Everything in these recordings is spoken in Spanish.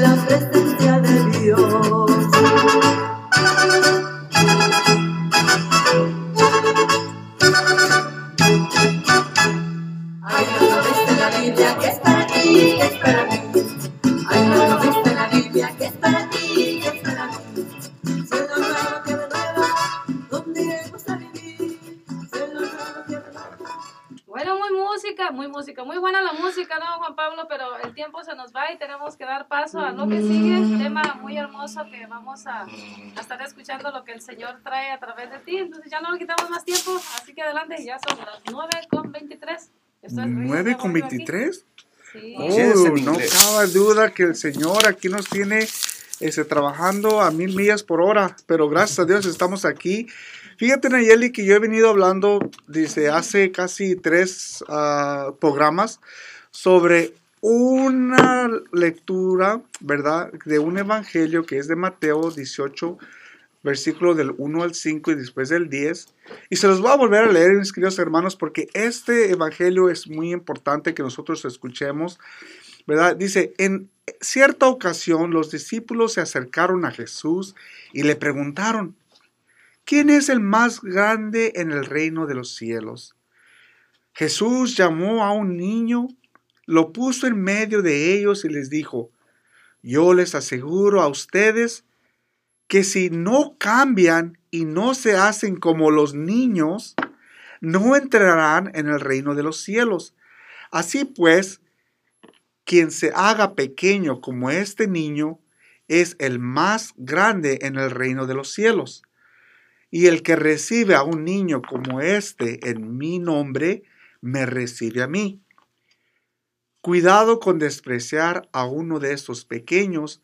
la presencia de Dios. Bueno, muy música, muy música, muy buena la música, ¿no, Juan Pablo? Pero el tiempo se nos va y tenemos que dar que sigue. Un tema muy hermoso que vamos a, a estar escuchando lo que el Señor trae a través de ti. Entonces ya no le quitamos más tiempo, así que adelante, ya son las 9 con 23. Esto es Ríos ¿9 de con Bolívar aquí. 23? Sí. Oh, no cabe duda que el Señor aquí nos tiene este, trabajando a mil millas por hora, pero gracias a Dios estamos aquí. Fíjate, Nayeli, que yo he venido hablando desde hace casi tres ah, programas sobre una lectura, ¿verdad?, de un evangelio que es de Mateo 18, versículo del 1 al 5 y después del 10. Y se los voy a volver a leer, mis queridos hermanos, porque este evangelio es muy importante que nosotros escuchemos, ¿verdad? Dice, en cierta ocasión los discípulos se acercaron a Jesús y le preguntaron, ¿quién es el más grande en el reino de los cielos? Jesús llamó a un niño, lo puso en medio de ellos y les dijo, yo les aseguro a ustedes que si no cambian y no se hacen como los niños, no entrarán en el reino de los cielos. Así pues, quien se haga pequeño como este niño es el más grande en el reino de los cielos. Y el que recibe a un niño como este en mi nombre, me recibe a mí. Cuidado con despreciar a uno de estos pequeños,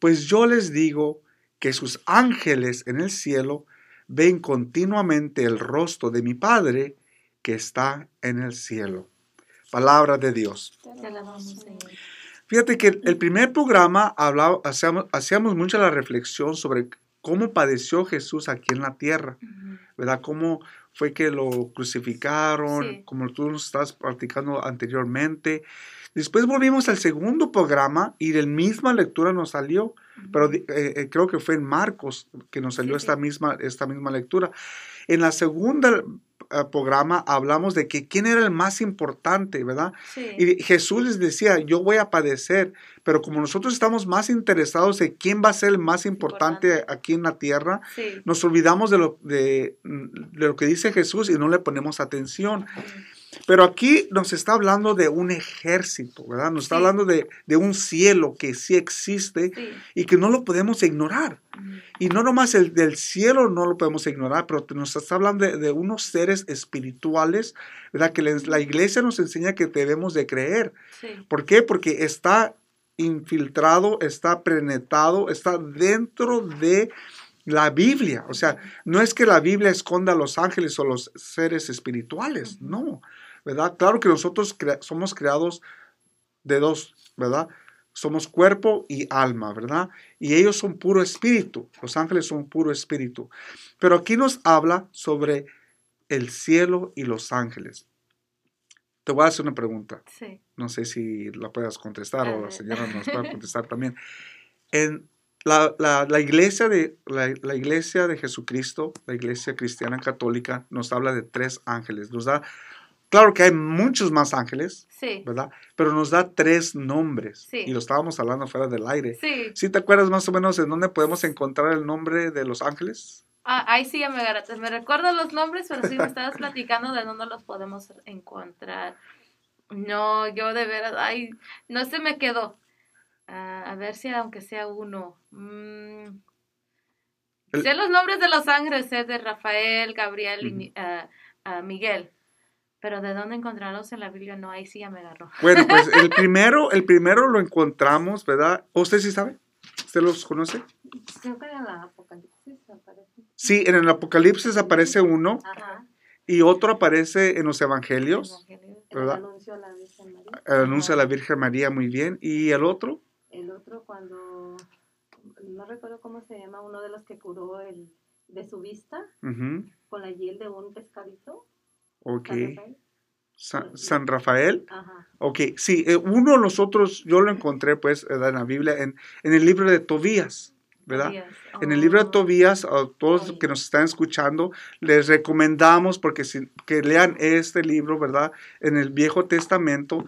pues yo les digo que sus ángeles en el cielo ven continuamente el rostro de mi Padre que está en el cielo. Palabra de Dios. Fíjate que el primer programa hablaba, hacíamos, hacíamos mucha la reflexión sobre cómo padeció Jesús aquí en la tierra. ¿verdad? Cómo fue que lo crucificaron, Sí. como tú nos estás practicando anteriormente. Después volvimos al segundo programa y de la misma lectura nos salió, pero eh, eh, creo que fue en Marcos que nos salió Sí, esta, sí. Misma, esta misma lectura. En la segunda eh, programa hablamos de que quién era el más importante, ¿verdad? Sí. Y Jesús les decía, yo voy a padecer, pero como nosotros estamos más interesados en quién va a ser el más importante, Importante. aquí en la tierra, sí. nos olvidamos de lo, de, de lo que dice Jesús y no le ponemos atención. Pero aquí nos está hablando de un ejército, ¿verdad? Nos está Sí. hablando de, de un cielo que sí existe Sí. y que no lo podemos ignorar. Y no nomás el del cielo no lo podemos ignorar, pero nos está hablando de, de unos seres espirituales, ¿verdad? Que les- la iglesia nos enseña que debemos de creer. Sí. ¿Por qué? Porque está infiltrado, está penetrado, está dentro de la Biblia. O sea, no es que la Biblia esconda a los ángeles o los seres espirituales, no, ¿verdad? Claro que nosotros somos creados de dos, ¿verdad? Somos cuerpo y alma, ¿verdad? Y ellos son puro espíritu, los ángeles son puro espíritu. Pero aquí nos habla sobre el cielo y los ángeles. Te voy a hacer una pregunta. Sí. No sé si la puedas contestar o la señora nos pueda contestar también. En la, la- la iglesia de, la, la iglesia de Jesucristo, la iglesia cristiana católica, nos habla de tres ángeles. Nos da, claro que hay muchos más ángeles, Sí. ¿verdad? Pero nos da tres nombres. Sí. Y lo estábamos hablando fuera del aire. Sí. ¿Sí te acuerdas más o menos en dónde podemos encontrar el nombre de los ángeles? Ah, ahí sí ya me. Me recuerdo los nombres, pero sí me estabas platicando de dónde los podemos encontrar. No, yo de veras, ay, no se me quedó. Ah, a ver si aunque sea uno. Mm, El- sé los nombres de los ángeles, sé de Rafael, Gabriel y ah, Miguel. Pero de dónde encontrarlos en la Biblia, no, ahí sí ya me agarró. Bueno, pues el primero, el primero lo encontramos, ¿verdad? ¿Usted sí sabe? ¿Usted los conoce? Creo que en la Apocalipsis aparece. Sí, en el Apocalipsis aparece uno Ajá. y otro aparece en los Evangelios. Evangelio. El ¿verdad? anuncio a la Virgen María. El anuncio a la Virgen María muy bien. ¿Y el otro? El otro cuando, no recuerdo cómo se llama, uno de los que curó el de su vista con la hiel de un pescadito. Ok. San Rafael. San, San Rafael. Ajá. Ok, sí, eh, uno de los otros, yo lo encontré pues ¿verdad? en la Biblia, en, en el libro de Tobías, ¿verdad? En el libro de Oh. Tobías, a todos Ay. que nos están escuchando, les recomendamos porque si, que lean este libro, ¿verdad? En el Viejo Testamento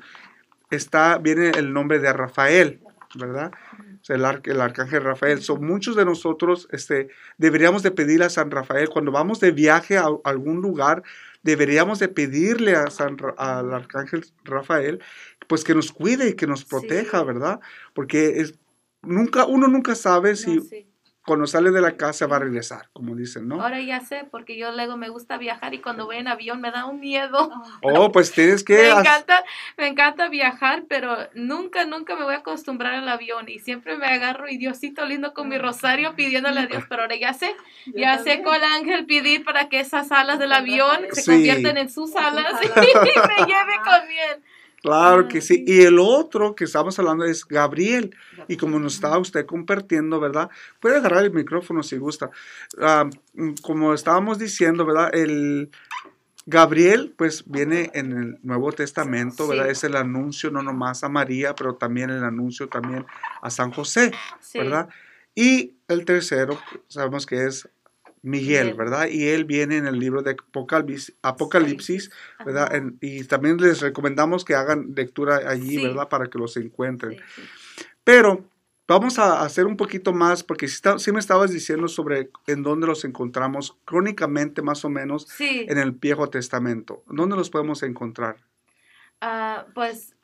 está, viene el nombre de Rafael, ¿verdad? O sea, el, ar- el arcángel Rafael. So, muchos de nosotros este, deberíamos de pedir a San Rafael, cuando vamos de viaje a, algún lugar, deberíamos de pedirle a San, al arcángel Rafael, pues que nos cuide y que nos proteja, Sí. ¿verdad? Porque es, nunca, uno nunca sabe No, si sí. Cuando sale de la casa va a regresar, como dicen, ¿no? Ahora ya sé, porque yo luego me gusta viajar y cuando voy en avión me da un miedo. Oh, pues tienes que... Me encanta, me encanta viajar, pero nunca, nunca me voy a acostumbrar al avión y siempre me agarro y Diosito lindo con mi rosario pidiéndole a Dios, pero ahora ya sé, Yo ya sé también. cuál ángel pedir para que esas alas del avión se Sí. conviertan en sus alas y me lleve con bien. Claro que Ah, sí. Y el otro que estamos hablando es Gabriel. Y como nos estaba usted compartiendo, ¿verdad? Puede agarrar el micrófono si gusta. Ah, como estábamos diciendo, ¿verdad? El Gabriel, pues viene en el Nuevo Testamento, ¿verdad? Sí. Es el anuncio no nomás a María, pero también el anuncio también a San José, Sí. ¿verdad? Y el tercero, sabemos que es Miguel. ¿verdad? Y él viene en el libro de Apocalipsis, Apocalipsis ¿verdad? En- y también les recomendamos que hagan lectura allí, Sí. ¿verdad? Para que los encuentren. Sí. Pero vamos a hacer un poquito más, porque si, está- me estabas diciendo sobre en dónde los encontramos crónicamente, más o menos, Sí. en el Viejo Testamento. ¿Dónde los podemos encontrar? Ah, pues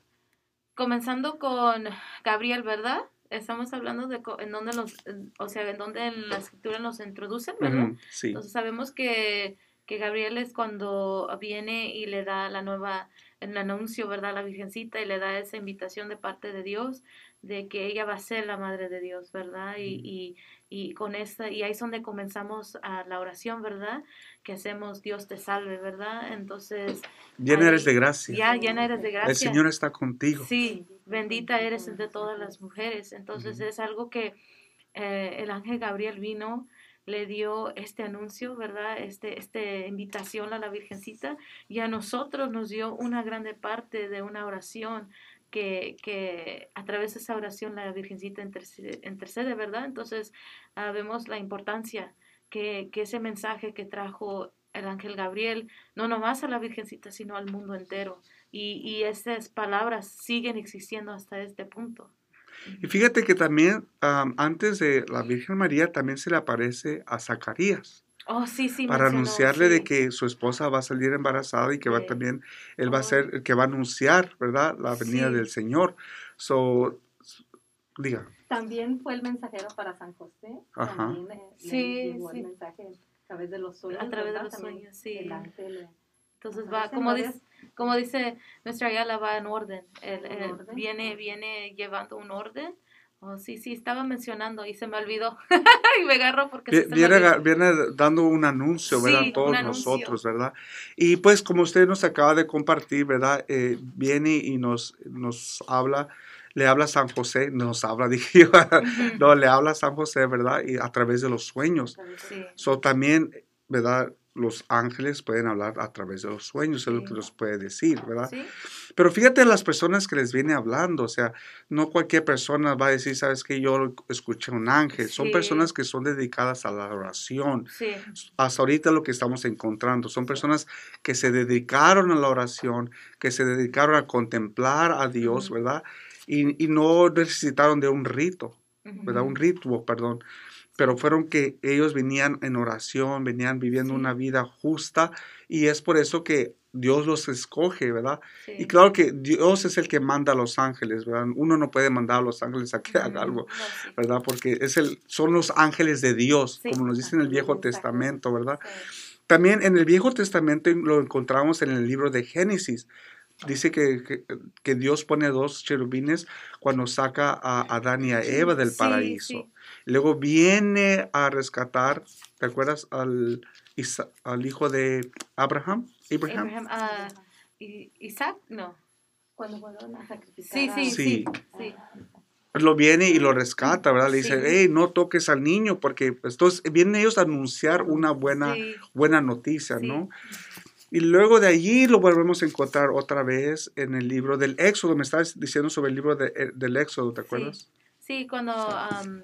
comenzando con Gabriel, ¿verdad? Estamos hablando de en dónde los, o sea, en dónde en la escritura nos introducen, ¿verdad? Sí. Entonces sabemos que, que Gabriel es cuando viene y le da la nueva, el anuncio, ¿verdad? A la Virgencita y le da esa invitación de parte de Dios de que ella va a ser la madre de Dios, ¿verdad? Y, y, y con esta, y ahí es donde comenzamos a la oración, ¿verdad? Que hacemos Dios te salve, ¿verdad? Entonces, Llena ahí eres de gracia. ya llena eres de gracia. El Señor está contigo. Sí, bendita eres entre todas las mujeres. Entonces es algo que eh, el ángel Gabriel vino, le dio este anuncio, ¿verdad? Este, este invitación a la Virgencita y a nosotros nos dio una grande parte de una oración que, que a través de esa oración la Virgencita intercede, intercede, ¿verdad? Entonces ah, vemos la importancia que, que ese mensaje que trajo el ángel Gabriel, no nomás a la Virgencita, sino al mundo entero. Y, y esas palabras siguen existiendo hasta este punto. Y fíjate que también am, antes de la Virgen María también se le aparece a Zacarías Oh, sí, sí. para mencionó, anunciarle de sí. que su esposa va a salir embarazada y que va Sí. también, él va a Oh. ser el que va a anunciar, ¿verdad? La venida Sí. del Señor. So, diga. También fue el mensajero para San José. Ajá. También eh, le Sí, llegó sí. el mensaje a través de los sueños. A través de ¿verdad? los También sueños, sí. El ángel. Entonces Ajá, va, como dice, como dice nuestra Ayala, va en orden. Él- él orden. Viene, viene llevando un orden. Oh, sí, sí, estaba mencionando y se me olvidó. y me agarró porque Vi- sí se me Viene, viene dando un anuncio, ¿verdad? Sí, todos anuncio. nosotros, ¿verdad? Y pues como usted nos acaba de compartir, ¿verdad? Eh, viene y nos, nos habla, le habla a San José, nos habla, dije yo, no, le habla a San José, ¿verdad? Y a través de los sueños. Sí. So, también, ¿verdad? Los ángeles pueden hablar a través de los sueños, es lo que nos puede decir, ¿verdad? Sí, Pero fíjate las personas que les viene hablando, o sea, no cualquier persona va a decir, sabes que yo escuché un ángel, son personas que son dedicadas a la oración. sí, Hasta ahorita lo que estamos encontrando son personas que se dedicaron a la oración, que se dedicaron a contemplar a Dios, Ujú. ¿verdad? Y, y no necesitaron de un rito, ujú. ¿verdad? Un ritual, perdón. Pero fueron que ellos venían en oración, venían viviendo Sí. una vida justa y es por eso que Dios los escoge, ¿verdad? Sí. Y claro que Dios es el que manda a los ángeles, ¿verdad? Uno no puede mandar a los ángeles a que haga algo. ¿verdad? Porque es el, son los ángeles de Dios, Sí. como nos dice en el Viejo. Testamento, ¿verdad? Sí. También en el Viejo Testamento lo encontramos en el libro de Génesis. Dice que, que- que Dios pone dos cherubines cuando saca a Adán y a Eva del paraíso. Luego viene a rescatar, ¿te acuerdas? Al, al hijo de Abraham. Abraham. Abraham, ah, Isaac, no. Cuando fueron a sacrificar. Sí, sí, Sí. Lo viene y lo rescata, ¿verdad? Le dice, Sí. hey, no toques al niño, porque pues, entonces vienen ellos a anunciar una buena, Sí. buena noticia, Sí. ¿no? Y luego de allí lo volvemos a encontrar otra vez en el libro del Éxodo. Me estabas diciendo sobre el libro de- eh, del Éxodo, ¿te acuerdas? Sí, cuando, am,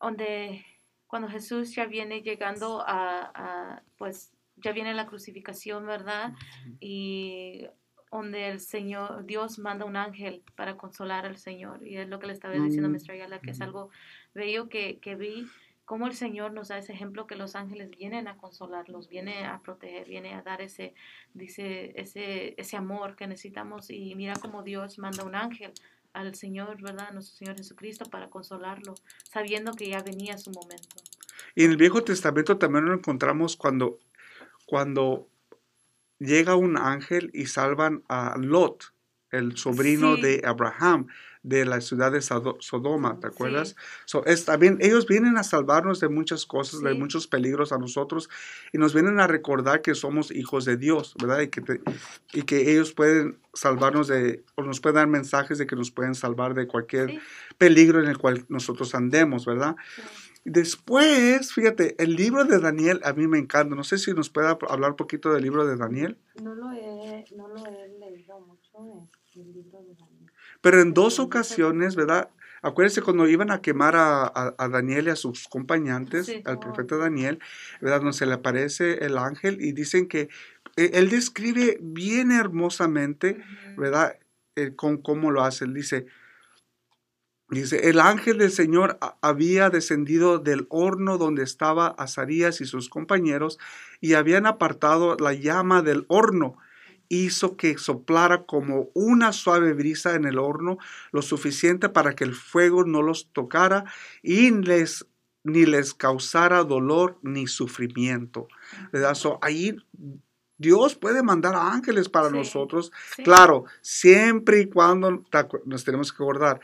donde, cuando Jesús ya viene llegando a, a, pues, ya viene la crucificación, ¿verdad? Y donde el Señor, Dios manda un ángel para consolar al Señor. Y es lo que le estaba diciendo a Mm. Mr. Ayala, que es algo bello que, que vi, cómo el Señor nos da ese ejemplo que los ángeles vienen a consolarlos, viene a proteger, viene a dar ese, dice, ese, ese amor que necesitamos. Y mira cómo Dios manda un ángel al Señor, ¿verdad? Nuestro Señor Jesucristo para consolarlo, sabiendo que ya venía su momento. Y en el Viejo Testamento también lo encontramos cuando, cuando llega un ángel y salvan a Lot, el sobrino Sí. de Abraham, de la ciudad de Sodoma, ¿te Sí. acuerdas? So, es también, ellos vienen a salvarnos de muchas cosas, de muchos peligros a nosotros y nos vienen a recordar que somos hijos de Dios, ¿verdad? Y que, te- y que ellos pueden salvarnos de, o nos pueden dar mensajes de que nos pueden salvar de cualquier peligro en el cual nosotros andemos, ¿verdad? Después, fíjate, el libro de Daniel a mí me encanta. No sé si nos puede hablar un poquito del libro de Daniel, No lo he, no lo he leído mucho el, el libro de Daniel. pero en dos ocasiones, ¿verdad? Acuérdense cuando iban a quemar a, a- a Daniel y a sus compañantes, Sí. al profeta Daniel, ¿verdad? Donde se le aparece el ángel y dicen que eh, él describe bien hermosamente. ¿verdad? Eh, con cómo lo hace. Él dice, dice, el ángel del Señor había descendido del horno donde estaba Azarías y sus compañeros y habían apartado la llama del horno. Hizo que soplara como una suave brisa en el horno, lo suficiente para que el fuego no los tocara y les ni les causara dolor ni sufrimiento. ¿verdad? So, ahí Dios puede mandar a ángeles para Sí. nosotros Sí. Claro, siempre y cuando nos tenemos que acordar,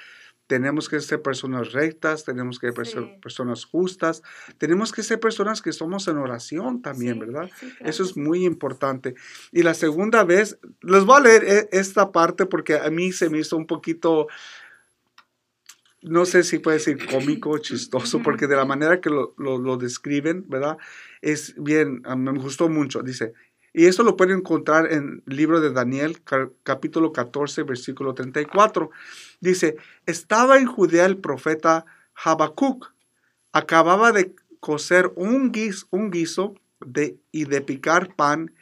tenemos que ser personas rectas, tenemos que ser Sí. personas justas, tenemos que ser personas que somos en oración también, Sí, ¿verdad? sí, claro Eso es muy importante. Y la segunda vez, les voy a leer e- esta parte porque a mí se me hizo un poquito, no sé si puede decir cómico o chistoso, porque de la manera que lo, lo- lo describen, ¿verdad? Es bien, me gustó mucho. Dice, y esto lo pueden encontrar en el libro de Daniel, ca- capítulo 14, versículo 34. Dice, estaba en Judea el profeta Habacuc. Acababa de cocer un guiso, un guiso y de picar pan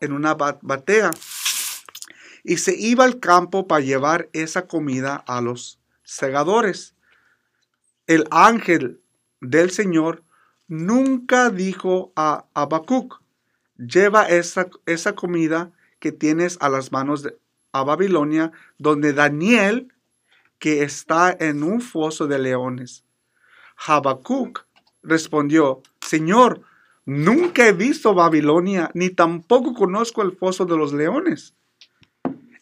en una ba- batea. Y se iba al campo para llevar esa comida a los segadores. El ángel del Señor nunca dijo a Habacuc, lleva esa, esa comida que tienes a las manos a Babilonia, donde Daniel, que está en un foso de leones. Habacuc respondió, Señor, nunca he visto Babilonia, ni tampoco conozco el foso de los leones.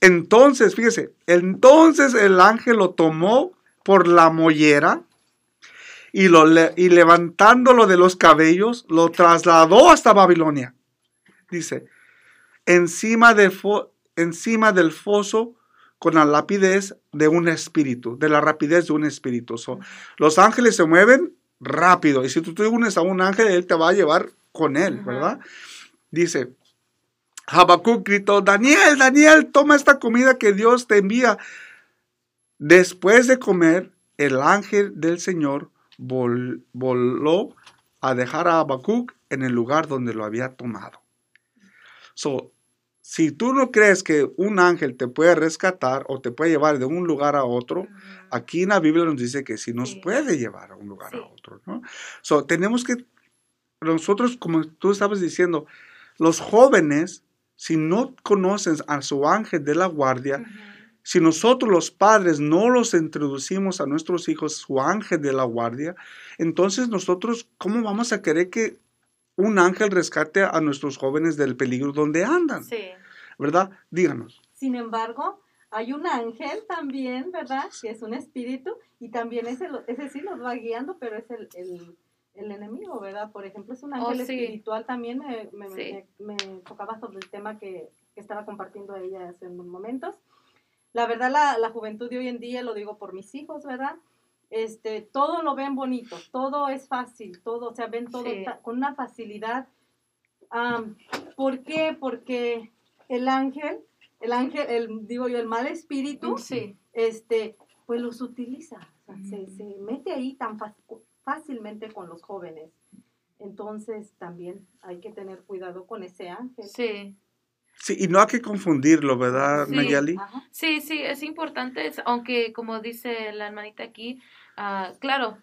Entonces, fíjese, entonces el ángel lo tomó por la mollera y, lo, y levantándolo de los cabellos, lo trasladó hasta Babilonia. Dice, encima, de fo- encima del foso con la rapidez de un espíritu, de la rapidez de un espíritu. So, los ángeles se mueven rápido y si tú te unes a un ángel, él te va a llevar con él. ¿verdad? Dice, Habacuc gritó, Daniel, Daniel, toma esta comida que Dios te envía. Después de comer, el ángel del Señor vol- voló a dejar a Habacuc en el lugar donde lo había tomado. So, si tú no crees que un ángel te puede rescatar o te puede llevar de un lugar a otro, aquí en la Biblia nos dice que sí nos Sí. puede llevar a un lugar Sí. a otro, ¿no? So, tenemos que, nosotros, como tú estabas diciendo, los jóvenes, si no conocen a su ángel de la guardia, si nosotros los padres no los introducimos a nuestros hijos su ángel de la guardia, entonces nosotros, ¿cómo vamos a querer que un ángel rescate a nuestros jóvenes del peligro donde andan? Sí. ¿Verdad? Díganos. Sin embargo, hay un ángel también, ¿verdad? Que es un espíritu y también ese, lo- ese sí nos va guiando, pero es el, el, el enemigo, ¿verdad? Por ejemplo, es un Oh, ángel sí. espiritual también. Me, me, Sí. me- me tocaba sobre el tema que, que estaba compartiendo ella hace unos momentos. La verdad, la, la juventud de hoy en día, lo digo por mis hijos, ¿verdad? Este, todo lo ven bonito, todo es fácil, todo, o sea, ven todo Sí. con una facilidad. Am, ¿Por qué? Porque el ángel, el ángel, el, digo yo, el mal espíritu, Sí. este, pues los utiliza, o sea, se, Ujú. se mete ahí tan fácilmente con los jóvenes. Entonces también hay que tener cuidado con ese ángel. Sí. Sí, y no hay que confundirlo, ¿verdad, Sí. Ajá. Sí, sí, es importante, aunque como dice la hermanita aquí, ah, claro,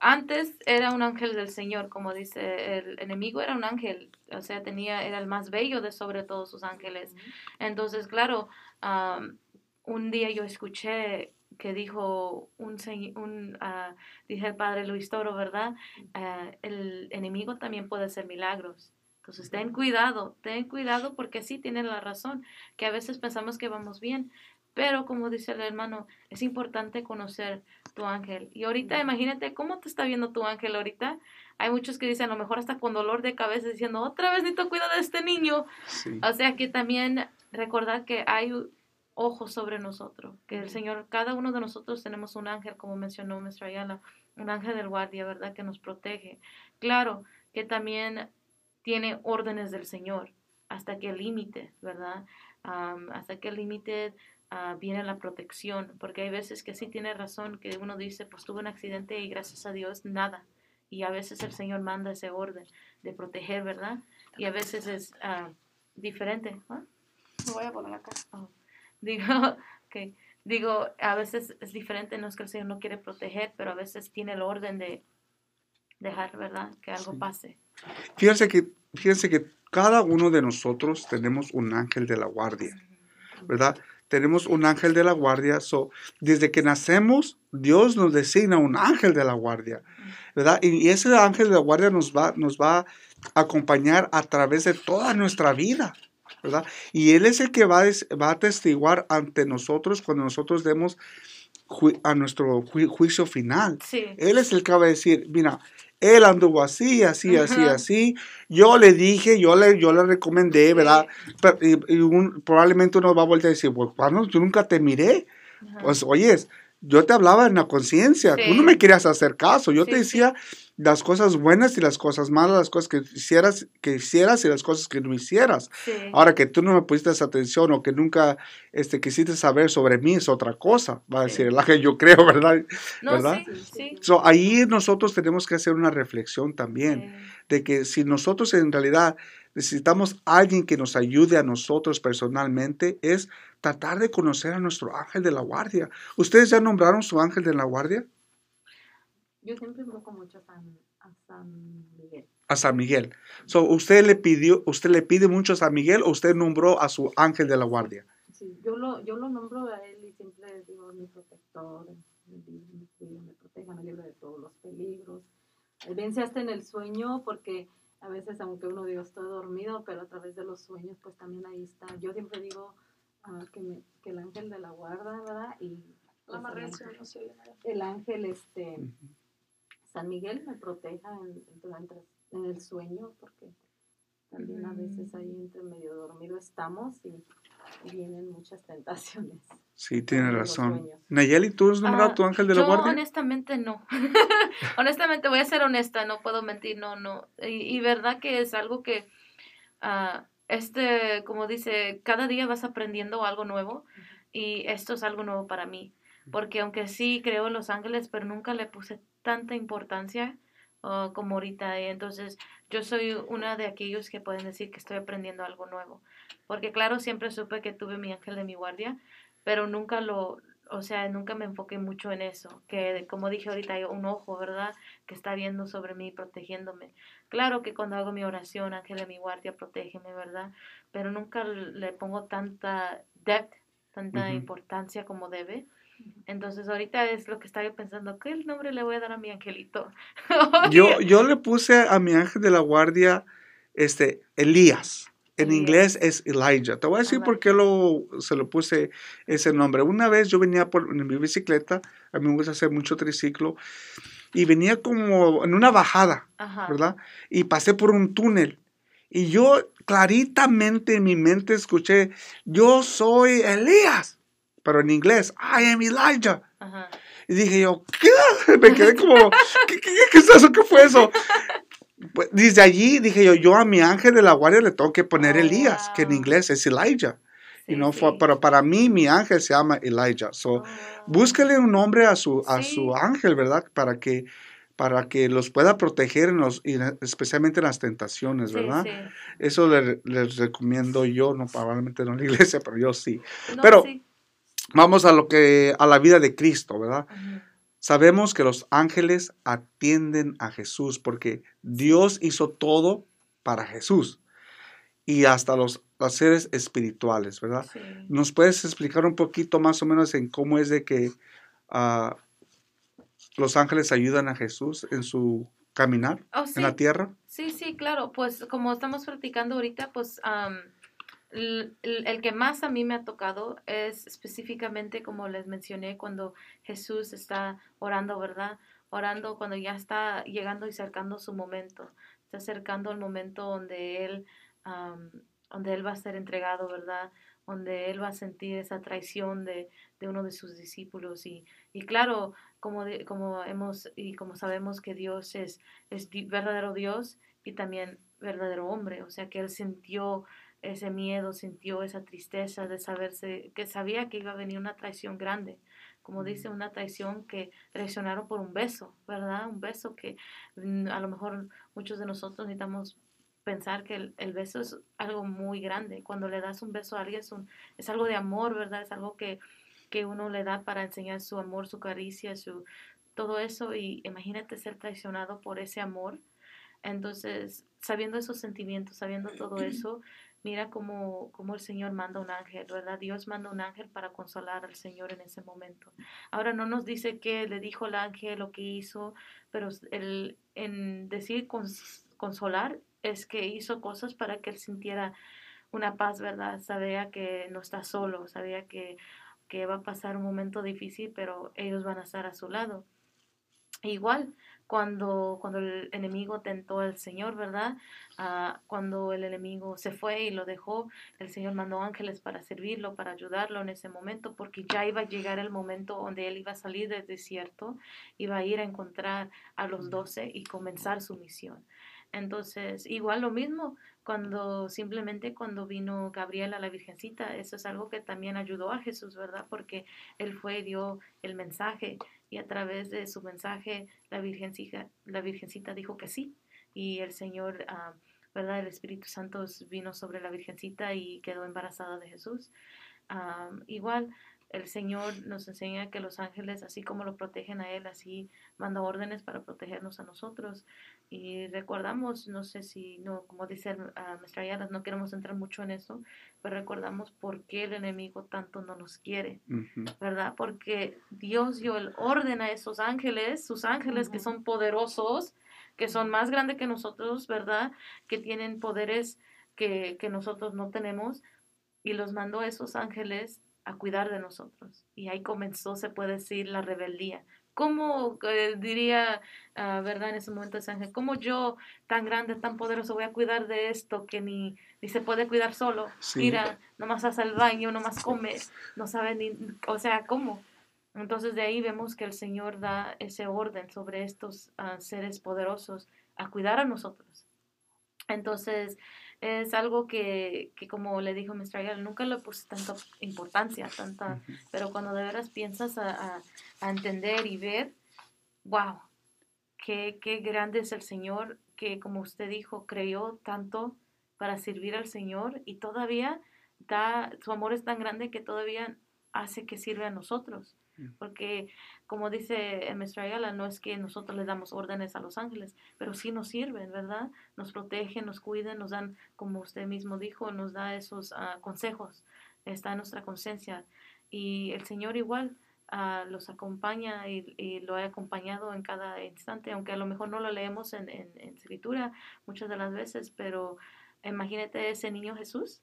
antes era un ángel del Señor, como dice el enemigo era un ángel, o sea, tenía, era el más bello de sobre todos sus ángeles. Entonces, claro, am, un día yo escuché que dijo un, señ- un ah, dije el padre Luis Toro, ¿verdad? Ah, el enemigo también puede hacer milagros. Entonces, ten cuidado, ten cuidado porque sí tienen la razón, que a veces pensamos que vamos bien, pero como dice el hermano, es importante conocer tu ángel. Y ahorita imagínate cómo te está viendo tu ángel ahorita. Hay muchos que dicen a lo mejor hasta con dolor de cabeza diciendo, otra vez necesito cuidado de este niño. Sí. O sea que también recordar que hay ojos sobre nosotros, que el Señor, cada uno de nosotros tenemos un ángel, como mencionó nuestra Ayala, un ángel del guardia, ¿verdad? Que nos protege. Claro que también tiene órdenes del Señor, hasta qué límite, ¿verdad? Am, hasta qué límite ah, viene la protección, porque hay veces que sí tiene razón, que uno dice, pues tuve un accidente y gracias a Dios nada. Y a veces el Señor manda ese orden de proteger, ¿verdad? Y a veces es ah, diferente. ¿ah? Me voy a poner acá. Oh, Digo, que digo, a veces es diferente, no es que el Señor no quiere proteger, pero a veces tiene el orden de dejar, ¿verdad? Que algo Sí. pase. Fíjense que, fíjense que cada uno de nosotros tenemos un ángel de la guardia, ¿verdad? Tenemos un ángel de la guardia. So, desde que nacemos, Dios nos designa un ángel de la guardia, ¿verdad? Y, ese ángel de la guardia nos va, nos va a acompañar a través de toda nuestra vida, ¿verdad? Y Él es el que va a, va a testiguar ante nosotros cuando nosotros demos ju- a nuestro ju- juicio final. Sí, Él es el que va a decir, mira, él anduvo así, así, así, Ajá. así. Yo le dije, yo le, yo le recomendé, ¿verdad? Pero- y, y un- probablemente uno va a voltear a decir, pues, ¿cuándo? Yo nunca te miré. ajá. Pues, oyes, yo te hablaba en la conciencia. Tú Sí. no me querías hacer caso. Yo Sí, te sí. Las cosas buenas y las cosas malas, las cosas que hicieras, que hicieras y las cosas que no hicieras. sí. Ahora que tú no me pusiste atención o que nunca este, quisiste saber sobre mí es otra cosa. Va a Sí. decir el ángel, yo creo, ¿verdad? no, ¿verdad? sí. So, ahí nosotros tenemos que hacer una reflexión también de que si nosotros en realidad necesitamos alguien que nos ayude a nosotros personalmente, es tratar de conocer a nuestro ángel de la guardia. ¿Ustedes ya nombraron su ángel de la guardia? Yo siempre invoco mucho a San, a San Miguel. A San Miguel. So, ¿usted le pidió, usted le pide mucho a San Miguel o usted nombró a su ángel de la guardia? Sí, yo lo, yo lo nombro a él y siempre digo, mi protector, me libre, me proteja, me libre de todos los peligros. Vence hasta en el sueño porque a veces, aunque uno diga estoy dormido, pero a través de los sueños, pues también ahí está. Yo siempre digo ah, que, me- que el ángel de la guarda, ¿verdad? Y La pues, el ángel- el ángel, este, San Miguel me proteja en, durante, en el sueño, porque también a veces ahí entre medio dormido estamos y, y vienen muchas tentaciones. Sí, tiene razón. Nayeli, ¿tú has nombrado Ah, tu ángel de la yo guardia? honestamente no. honestamente voy a ser honesta, no puedo mentir, no, no. Y, y verdad que es algo que, ah, este, como dice, cada día vas aprendiendo algo nuevo y esto es algo nuevo para mí. Porque aunque sí creo en los ángeles, pero nunca le puse tanta importancia ah, como ahorita. Y entonces yo soy una de aquellos que pueden decir que estoy aprendiendo algo nuevo. Porque claro, siempre supe que tuve mi ángel de mi guardia, pero nunca lo, o sea, nunca me enfoqué mucho en eso, que como dije ahorita hay un ojo, ¿verdad? Que está viendo sobre mí, protegiéndome. Claro que cuando hago mi oración, ángel de mi guardia, protégeme, ¿verdad? Pero nunca le pongo tanta depth, tanta importancia como debe. Entonces ahorita es lo que estaba yo pensando, ¿qué nombre le voy a dar a mi angelito? Yo, yo le puse a mi ángel de la guardia este, Elías. En Elías. inglés es Elijah. Te voy a decir por qué lo, se lo puse ese nombre. Una vez yo venía por, en mi bicicleta, a mí me gusta hacer mucho triciclo, y venía como en una bajada, Ajá. ¿verdad? Y pasé por un túnel. Y yo claritamente en mi mente escuché, yo soy Elías, pero en inglés, I am Elijah. Ajá. Y dije yo, ¿qué? Me quedé como, ¿qué, qué, qué es eso? ¿Qué fue eso? Pues, desde allí dije yo, yo a mi ángel de la guardia le tengo que poner Oh, Elías, que en wow. inglés es Elijah. Sí, y no sí. fue, pero para mí mi ángel se llama Elijah. So, Oh. búsquele un nombre a su, a Sí. su ángel, ¿verdad? Para que, para que los pueda proteger, en los, y especialmente en las tentaciones, ¿verdad? Eso le- les recomiendo yo, no probablemente no en la iglesia, pero yo sí. No, Pero- sí. Vamos a lo que a la vida de Cristo, ¿verdad? Sabemos que los ángeles atienden a Jesús porque Dios hizo todo para Jesús y hasta los, los seres espirituales, ¿verdad? Sí. ¿Nos puedes explicar un poquito más o menos en cómo es de que ah, los ángeles ayudan a Jesús en su caminar Oh, sí. en la tierra? Sí, sí, claro. Pues como estamos practicando ahorita, pues el, que más a mí me ha tocado es específicamente, como les mencioné, cuando Jesús está orando, ¿verdad? Orando cuando ya está llegando y cercando su momento. Está acercando el momento donde Él, donde Él va a ser entregado, ¿verdad? Donde Él va a sentir esa traición de, de uno de sus discípulos. Y, y claro, como, como hemos y como sabemos que Dios es, es verdadero Dios y también verdadero hombre, o sea que él sintió ese miedo, sintió esa tristeza de saberse, que sabía que iba a venir una traición grande, como dice, una traición que traicionaron por un beso, ¿verdad? Un beso que mm, a lo mejor muchos de nosotros necesitamos pensar que el, el beso es algo muy grande. Cuando le das un beso a alguien es, un- es algo de amor, ¿verdad? Es algo que, que uno le da para enseñar su amor, su caricia, su todo eso y imagínate ser traicionado por ese amor. Entonces, sabiendo esos sentimientos, sabiendo todo eso, mira cómo, cómo el Señor manda un ángel, ¿verdad? Dios manda un ángel para consolar al Señor en ese momento. Ahora no nos dice qué le dijo el ángel o qué hizo, pero el, en decir cons- consolar es que hizo cosas para que él sintiera una paz, ¿verdad? Sabía que no está solo, sabía que, que va a pasar un momento difícil, pero ellos van a estar a su lado. Igual, cuando, cuando el enemigo tentó al Señor, ¿verdad? Ah, cuando el enemigo se fue y lo dejó, el Señor mandó ángeles para servirlo, para ayudarlo en ese momento, porque ya iba a llegar el momento donde él iba a salir del desierto, iba a ir a encontrar a los doce y comenzar su misión. Entonces, igual lo mismo, cuando simplemente cuando vino Gabriel a la Virgencita, eso es algo que también ayudó a Jesús, ¿verdad? Porque él fue y dio el mensaje y a través de su mensaje la Virgencita, la Virgencita dijo que sí y el Señor, ah, ¿verdad? El Espíritu Santo vino sobre la Virgencita y quedó embarazada de Jesús. Ah, igual el Señor nos enseña que los ángeles, así como lo protegen a Él, así manda órdenes para protegernos a nosotros. Y recordamos, no sé si, no, como dice uh, Maestra Ayala, no queremos entrar mucho en eso, pero recordamos por qué el enemigo tanto no nos quiere. ¿verdad? Porque Dios dio el orden a esos ángeles, sus ángeles que son poderosos, que son más grandes que nosotros, ¿verdad? Que tienen poderes que, que nosotros no tenemos, y los mandó a esos ángeles a cuidar de nosotros. Y ahí comenzó, se puede decir, la rebeldía. ¿Cómo eh, diría, ah, verdad, en ese momento ese ángel, cómo yo, tan grande, tan poderoso, voy a cuidar de esto que ni, ni se puede cuidar solo? Sí. Mira, nomás hace el baño, nomás come, no sabe ni, o sea, ¿cómo? Entonces de ahí vemos que el Señor da ese orden sobre estos ah, seres poderosos a cuidar a nosotros. Entonces es algo que, que como le dijo Mr. Ayala, nunca le puse tanta importancia, tanta, pero cuando de veras piensas a, a- a entender y ver, wow, qué, qué grande es el Señor, que como usted dijo, creyó tanto para servir al Señor y todavía da, su amor es tan grande que todavía hace que sirve a nosotros. Mm. Porque, como dice Maestra Ayala, no es que nosotros les damos órdenes a los ángeles, pero sí nos sirven, ¿verdad? Nos protegen, nos cuidan, nos dan, como usted mismo dijo, nos da esos ah, consejos, está en nuestra conciencia. Y el Señor igual ah, los acompaña y, y lo ha acompañado en cada instante, aunque a lo mejor no lo leemos en, en, en escritura muchas de las veces, pero imagínate ese niño Jesús.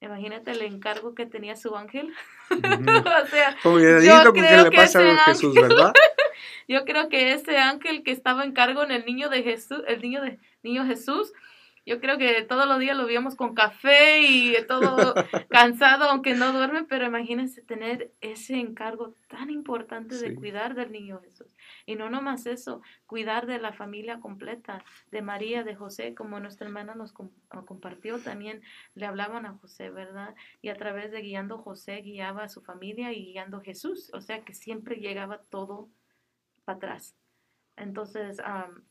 Imagínate el encargo que tenía su ángel. O sea, que creo le que algo a ese Jesús, ¿verdad? yo creo que ese ángel que estaba en cargo en el niño de Jesús, el niño de niño Jesús, yo creo que todos los días lo veíamos con café y todo cansado, aunque no duerme, pero imagínense tener ese encargo tan importante de Sí. cuidar del niño Jesús. Y no nomás eso, cuidar de la familia completa, de María, de José, como nuestra hermana nos ah, compartió, también le hablaban a José, ¿verdad? Y a través de guiando José, guiaba a su familia y guiando Jesús, o sea que siempre llegaba todo para atrás. Entonces, am,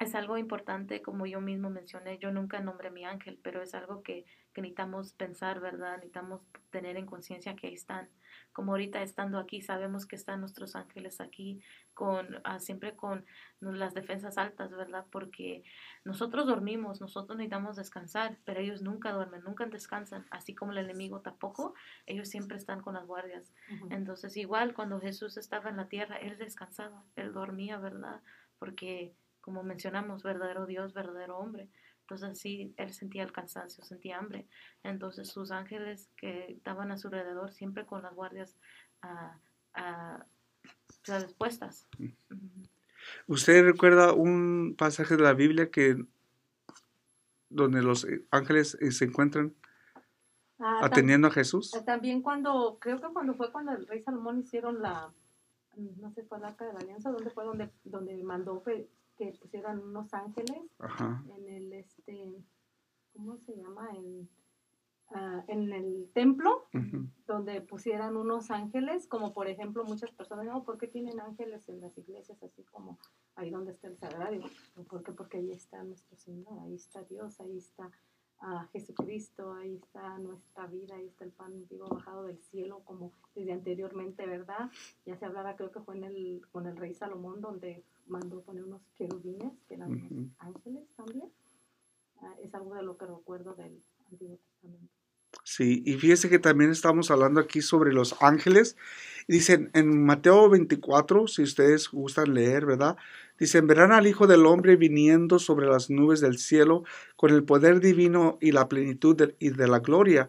es algo importante, como yo mismo mencioné, yo nunca nombré mi ángel, pero es algo que, que necesitamos pensar, ¿verdad? Necesitamos tener en conciencia que ahí están. Como ahorita estando aquí, sabemos que están nuestros ángeles aquí, con ah, siempre con las defensas altas, ¿verdad? Porque nosotros dormimos, nosotros necesitamos descansar, pero ellos nunca duermen, nunca descansan, así como el enemigo tampoco, ellos siempre están con las guardias. Entonces, igual cuando Jesús estaba en la tierra, Él descansaba, Él dormía, ¿verdad? Porque, como mencionamos, verdadero Dios, verdadero hombre. Entonces, sí, Él sentía el cansancio, sentía hambre. Entonces, sus ángeles que estaban a su alrededor, siempre con las guardias ah, ah, ¿sabes? puestas. ¿Usted recuerda un pasaje de la Biblia que donde los eh, ángeles eh, se encuentran Ah, atendiendo a Jesús? También cuando, creo que cuando fue cuando el rey Salomón hicieron la, no sé, fue la Arca de la Alianza, donde fue donde, donde mandó que, pusieran unos ángeles Ajá. en el, este, ¿cómo se llama? En, ah, en el templo, donde pusieran unos ángeles, como por ejemplo muchas personas, no, ¿por qué tienen ángeles en las iglesias así como ahí donde está el sagrario? ¿Por qué? Porque ahí está nuestro Señor, ahí está Dios, ahí está ah, Jesucristo, ahí está nuestra vida, ahí está el pan vivo bajado del cielo, como desde anteriormente, ¿verdad? Ya se hablaba, creo que fue en el, con el rey Salomón, donde mandó poner unos querubines, que eran unos Ujú. ángeles también. Ah, es algo de lo que recuerdo del Antiguo Testamento. Sí, y fíjese que también estamos hablando aquí sobre los ángeles. Dicen en Mateo 24, si ustedes gustan leer, ¿verdad? Dicen, verán al Hijo del Hombre viniendo sobre las nubes del cielo con el poder divino y la plenitud de, y de la gloria.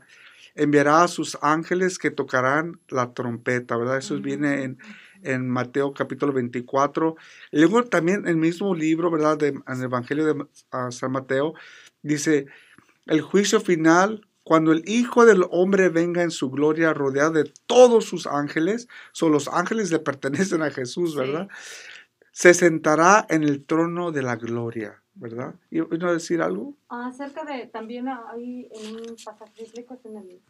Enviará a sus ángeles que tocarán la trompeta, ¿verdad? Eso viene en, en Mateo capítulo 24. Y luego también el mismo libro, ¿verdad? De, en el Evangelio de ah, San Mateo, dice, el juicio final, cuando el Hijo del Hombre venga en su gloria rodeado de todos sus ángeles, son los ángeles le pertenecen a Jesús, Sí. ¿verdad? Se sentará en el trono de la gloria, ¿verdad? ¿Y a decir algo? Acerca de, también hay en un pasaje bíblico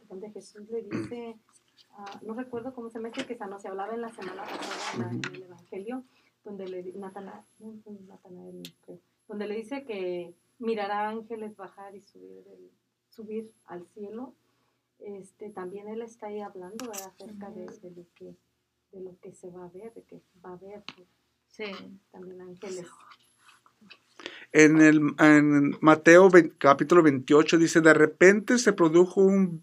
donde Jesús le dice, no recuerdo cómo se me dice que no se hablaba en la semana pasada en, la- en el Evangelio, donde le Natanael, donde le dice que mirará ángeles bajar y subir, del- subir al cielo. Este, también él está ahí hablando ¿verdad? acerca de, de lo que de lo que se va a ver, de que va a haber pues, Sí. también ángeles. En el en Mateo 20 capítulo 28 dice, de repente se produjo un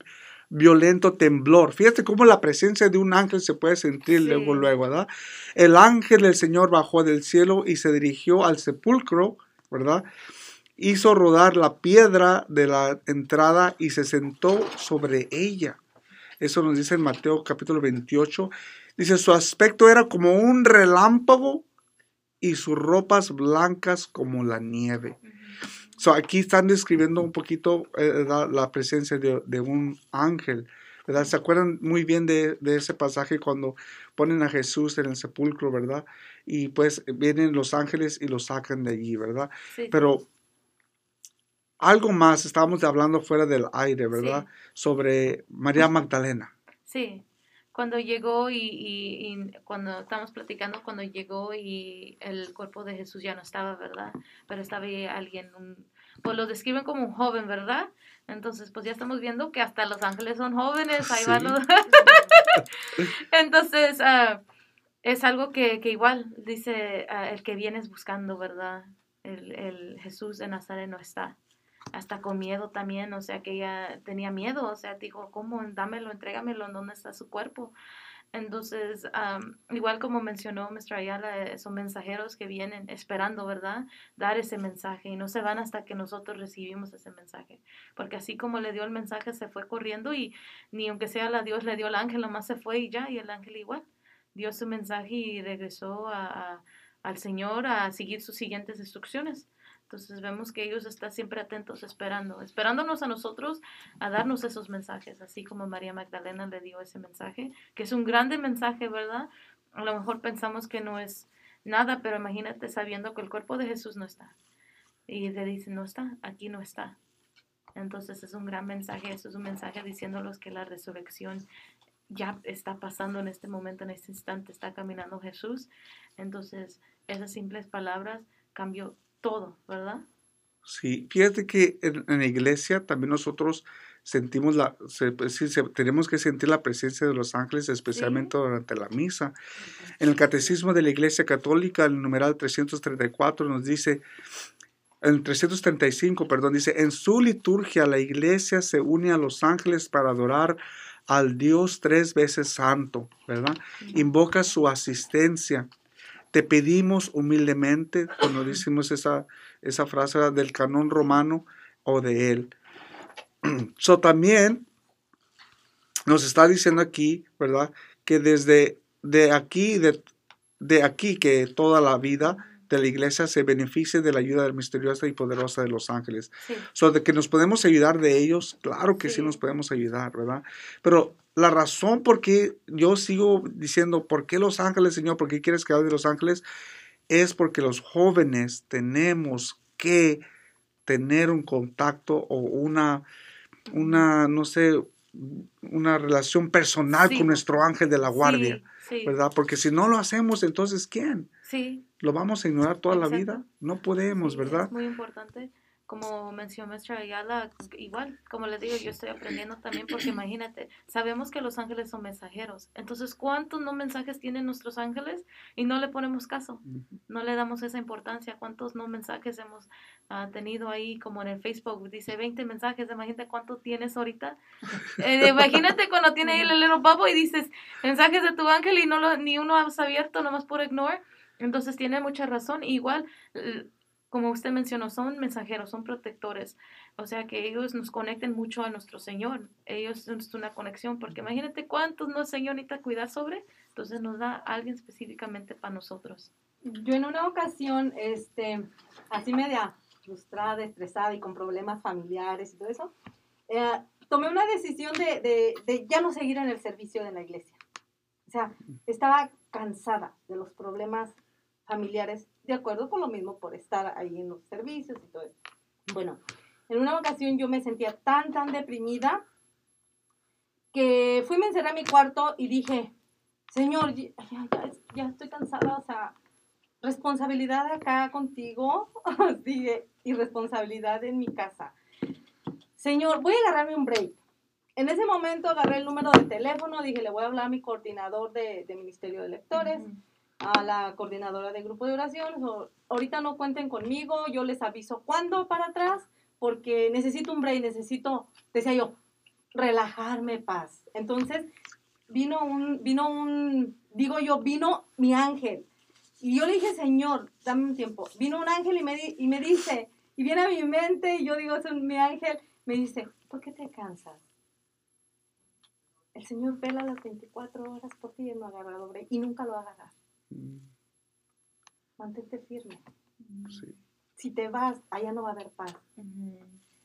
violento temblor. Fíjate cómo la presencia de un ángel se puede sentir Sí. luego, luego, ¿verdad? El ángel del Señor bajó del cielo y se dirigió al sepulcro, ¿verdad? Hizo rodar la piedra de la entrada y se sentó sobre ella. Eso nos dice en Mateo capítulo 28. Dice, su aspecto era como un relámpago y sus ropas blancas como la nieve. So, aquí están describiendo un poquito eh, la, la presencia de, de un ángel. ¿verdad? ¿Se acuerdan muy bien de, de ese pasaje cuando ponen a Jesús en el sepulcro, ¿verdad? Y pues vienen los ángeles y lo sacan de allí, ¿verdad? Sí. Pero algo más, estábamos hablando fuera del aire, ¿verdad? Sí. Sobre María Magdalena. Sí, cuando llegó y, y- y cuando estábamos platicando, cuando llegó y el cuerpo de Jesús ya no estaba, ¿verdad? Pero estaba ahí alguien, un- pues lo describen como un joven, ¿verdad? Entonces, pues ya estamos viendo que hasta los ángeles son jóvenes, ahí van Sí. los... Entonces, ah, es algo que, que igual dice ah, el que vienes buscando, ¿verdad? El, el Jesús de Nazaret no está. Hasta con miedo también, o sea que ella tenía miedo, o sea, dijo, ¿cómo? Dámelo, entrégamelo, ¿en dónde está su cuerpo? Entonces, am, igual como mencionó Mr. Ayala, son mensajeros que vienen esperando, ¿verdad? Dar ese mensaje y no se van hasta que nosotros recibimos ese mensaje. Porque así como le dio el mensaje, se fue corriendo y ni aunque sea la Dios le dio el ángel, nomás se fue y ya, y el ángel igual. Dio su mensaje y regresó a- al Señor a seguir sus siguientes instrucciones. Entonces vemos que ellos están siempre atentos, esperando, esperándonos a nosotros a darnos esos mensajes, así como María Magdalena le dio ese mensaje, que es un grande mensaje, ¿verdad? A lo mejor pensamos que no es nada, pero imagínate sabiendo que el cuerpo de Jesús no está. Y te dicen, no está, aquí no está. Entonces es un gran mensaje, eso es un mensaje diciéndolos que la resurrección ya está pasando en este momento, en este instante, está caminando Jesús. Entonces esas simples palabras cambió todo, ¿verdad? Sí, fíjate que en, en la iglesia también nosotros sentimos la, se- pues, se- tenemos que sentir la presencia de los ángeles, especialmente durante la misa. En el Catecismo de la Iglesia Católica, el numeral 334 nos dice, en 335, perdón, dice, en su liturgia la Iglesia se une a los ángeles para adorar al Dios tres veces santo, ¿verdad? Invoca su asistencia. Te pedimos humildemente, cuando decimos esa, esa frase del canón romano o de él. So también nos está diciendo aquí, ¿verdad? Que desde de aquí, de, de aquí, que toda la vida de la iglesia se beneficie de la ayuda misteriosa y poderosa de los ángeles. Sí. So, de que nos podemos ayudar de ellos, claro que sí. Sí. nos podemos ayudar, ¿verdad? Pero la razón por qué yo sigo diciendo, ¿por qué los ángeles, Señor? ¿Por qué quieres que hable de los ángeles? Es porque los jóvenes tenemos que tener un contacto o una, una, no sé, una relación personal Sí. con nuestro ángel de la guardia, Sí, sí, ¿verdad? Porque si no lo hacemos, entonces ¿quién? sí. ¿Lo vamos a ignorar toda la vida? No podemos, ¿verdad? Es muy importante. Como mencionó nuestra Ayala, igual, como les digo, yo estoy aprendiendo también porque imagínate, sabemos que los ángeles son mensajeros. Entonces, ¿cuántos no mensajes tienen nuestros ángeles y no le ponemos caso? No le damos esa importancia. ¿Cuántos no mensajes hemos ah, tenido ahí, como en el Facebook? Dice 20 mensajes, imagínate cuánto tienes ahorita. Eh, imagínate cuando tiene ahí el little bubble y dices mensajes de tu ángel y no lo, ni uno has abierto, nomás por ignore. Entonces tiene mucha razón. Igual, como usted mencionó, son mensajeros, son protectores. O sea que ellos nos conecten mucho a nuestro Señor. Ellos es una conexión, porque imagínate cuántos no Señor necesita cuidar sobre. Entonces nos da alguien específicamente para nosotros. Yo en una ocasión, este, así media frustrada, estresada y con problemas familiares y todo eso, eh, tomé una decisión de, de- de ya no seguir en el servicio de la iglesia. O sea, estaba cansada de los problemas familiares, de acuerdo con lo mismo por estar ahí en los servicios y todo eso. Bueno, en una ocasión yo me sentía tan, tan deprimida que fui, me encerré a mi cuarto y dije, Señor, ya, ya- ya estoy cansada, o sea, responsabilidad acá contigo, dije, y responsabilidad en mi casa. Señor, voy a agarrarme un break. En ese momento agarré el número de teléfono, dije, le voy a hablar a mi coordinador de, de Ministerio de Lectores, a la coordinadora de grupo de oración. ahorita no cuenten conmigo, yo les aviso cuándo para atrás, porque necesito un break, necesito, decía yo, relajarme, paz. Entonces, vino un, vino un, digo yo, vino mi ángel. Y yo le dije, Señor, dame un tiempo. Vino un ángel y me, di- y me dice, y viene a mi mente, y yo digo, es un- mi ángel, me dice, ¿por qué te cansas? El Señor vela las 24 horas por ti y no ha agarrado break, y nunca lo va a agarrar. Mm, Mantente firme. sí. Si te vas, allá no va a haber paz.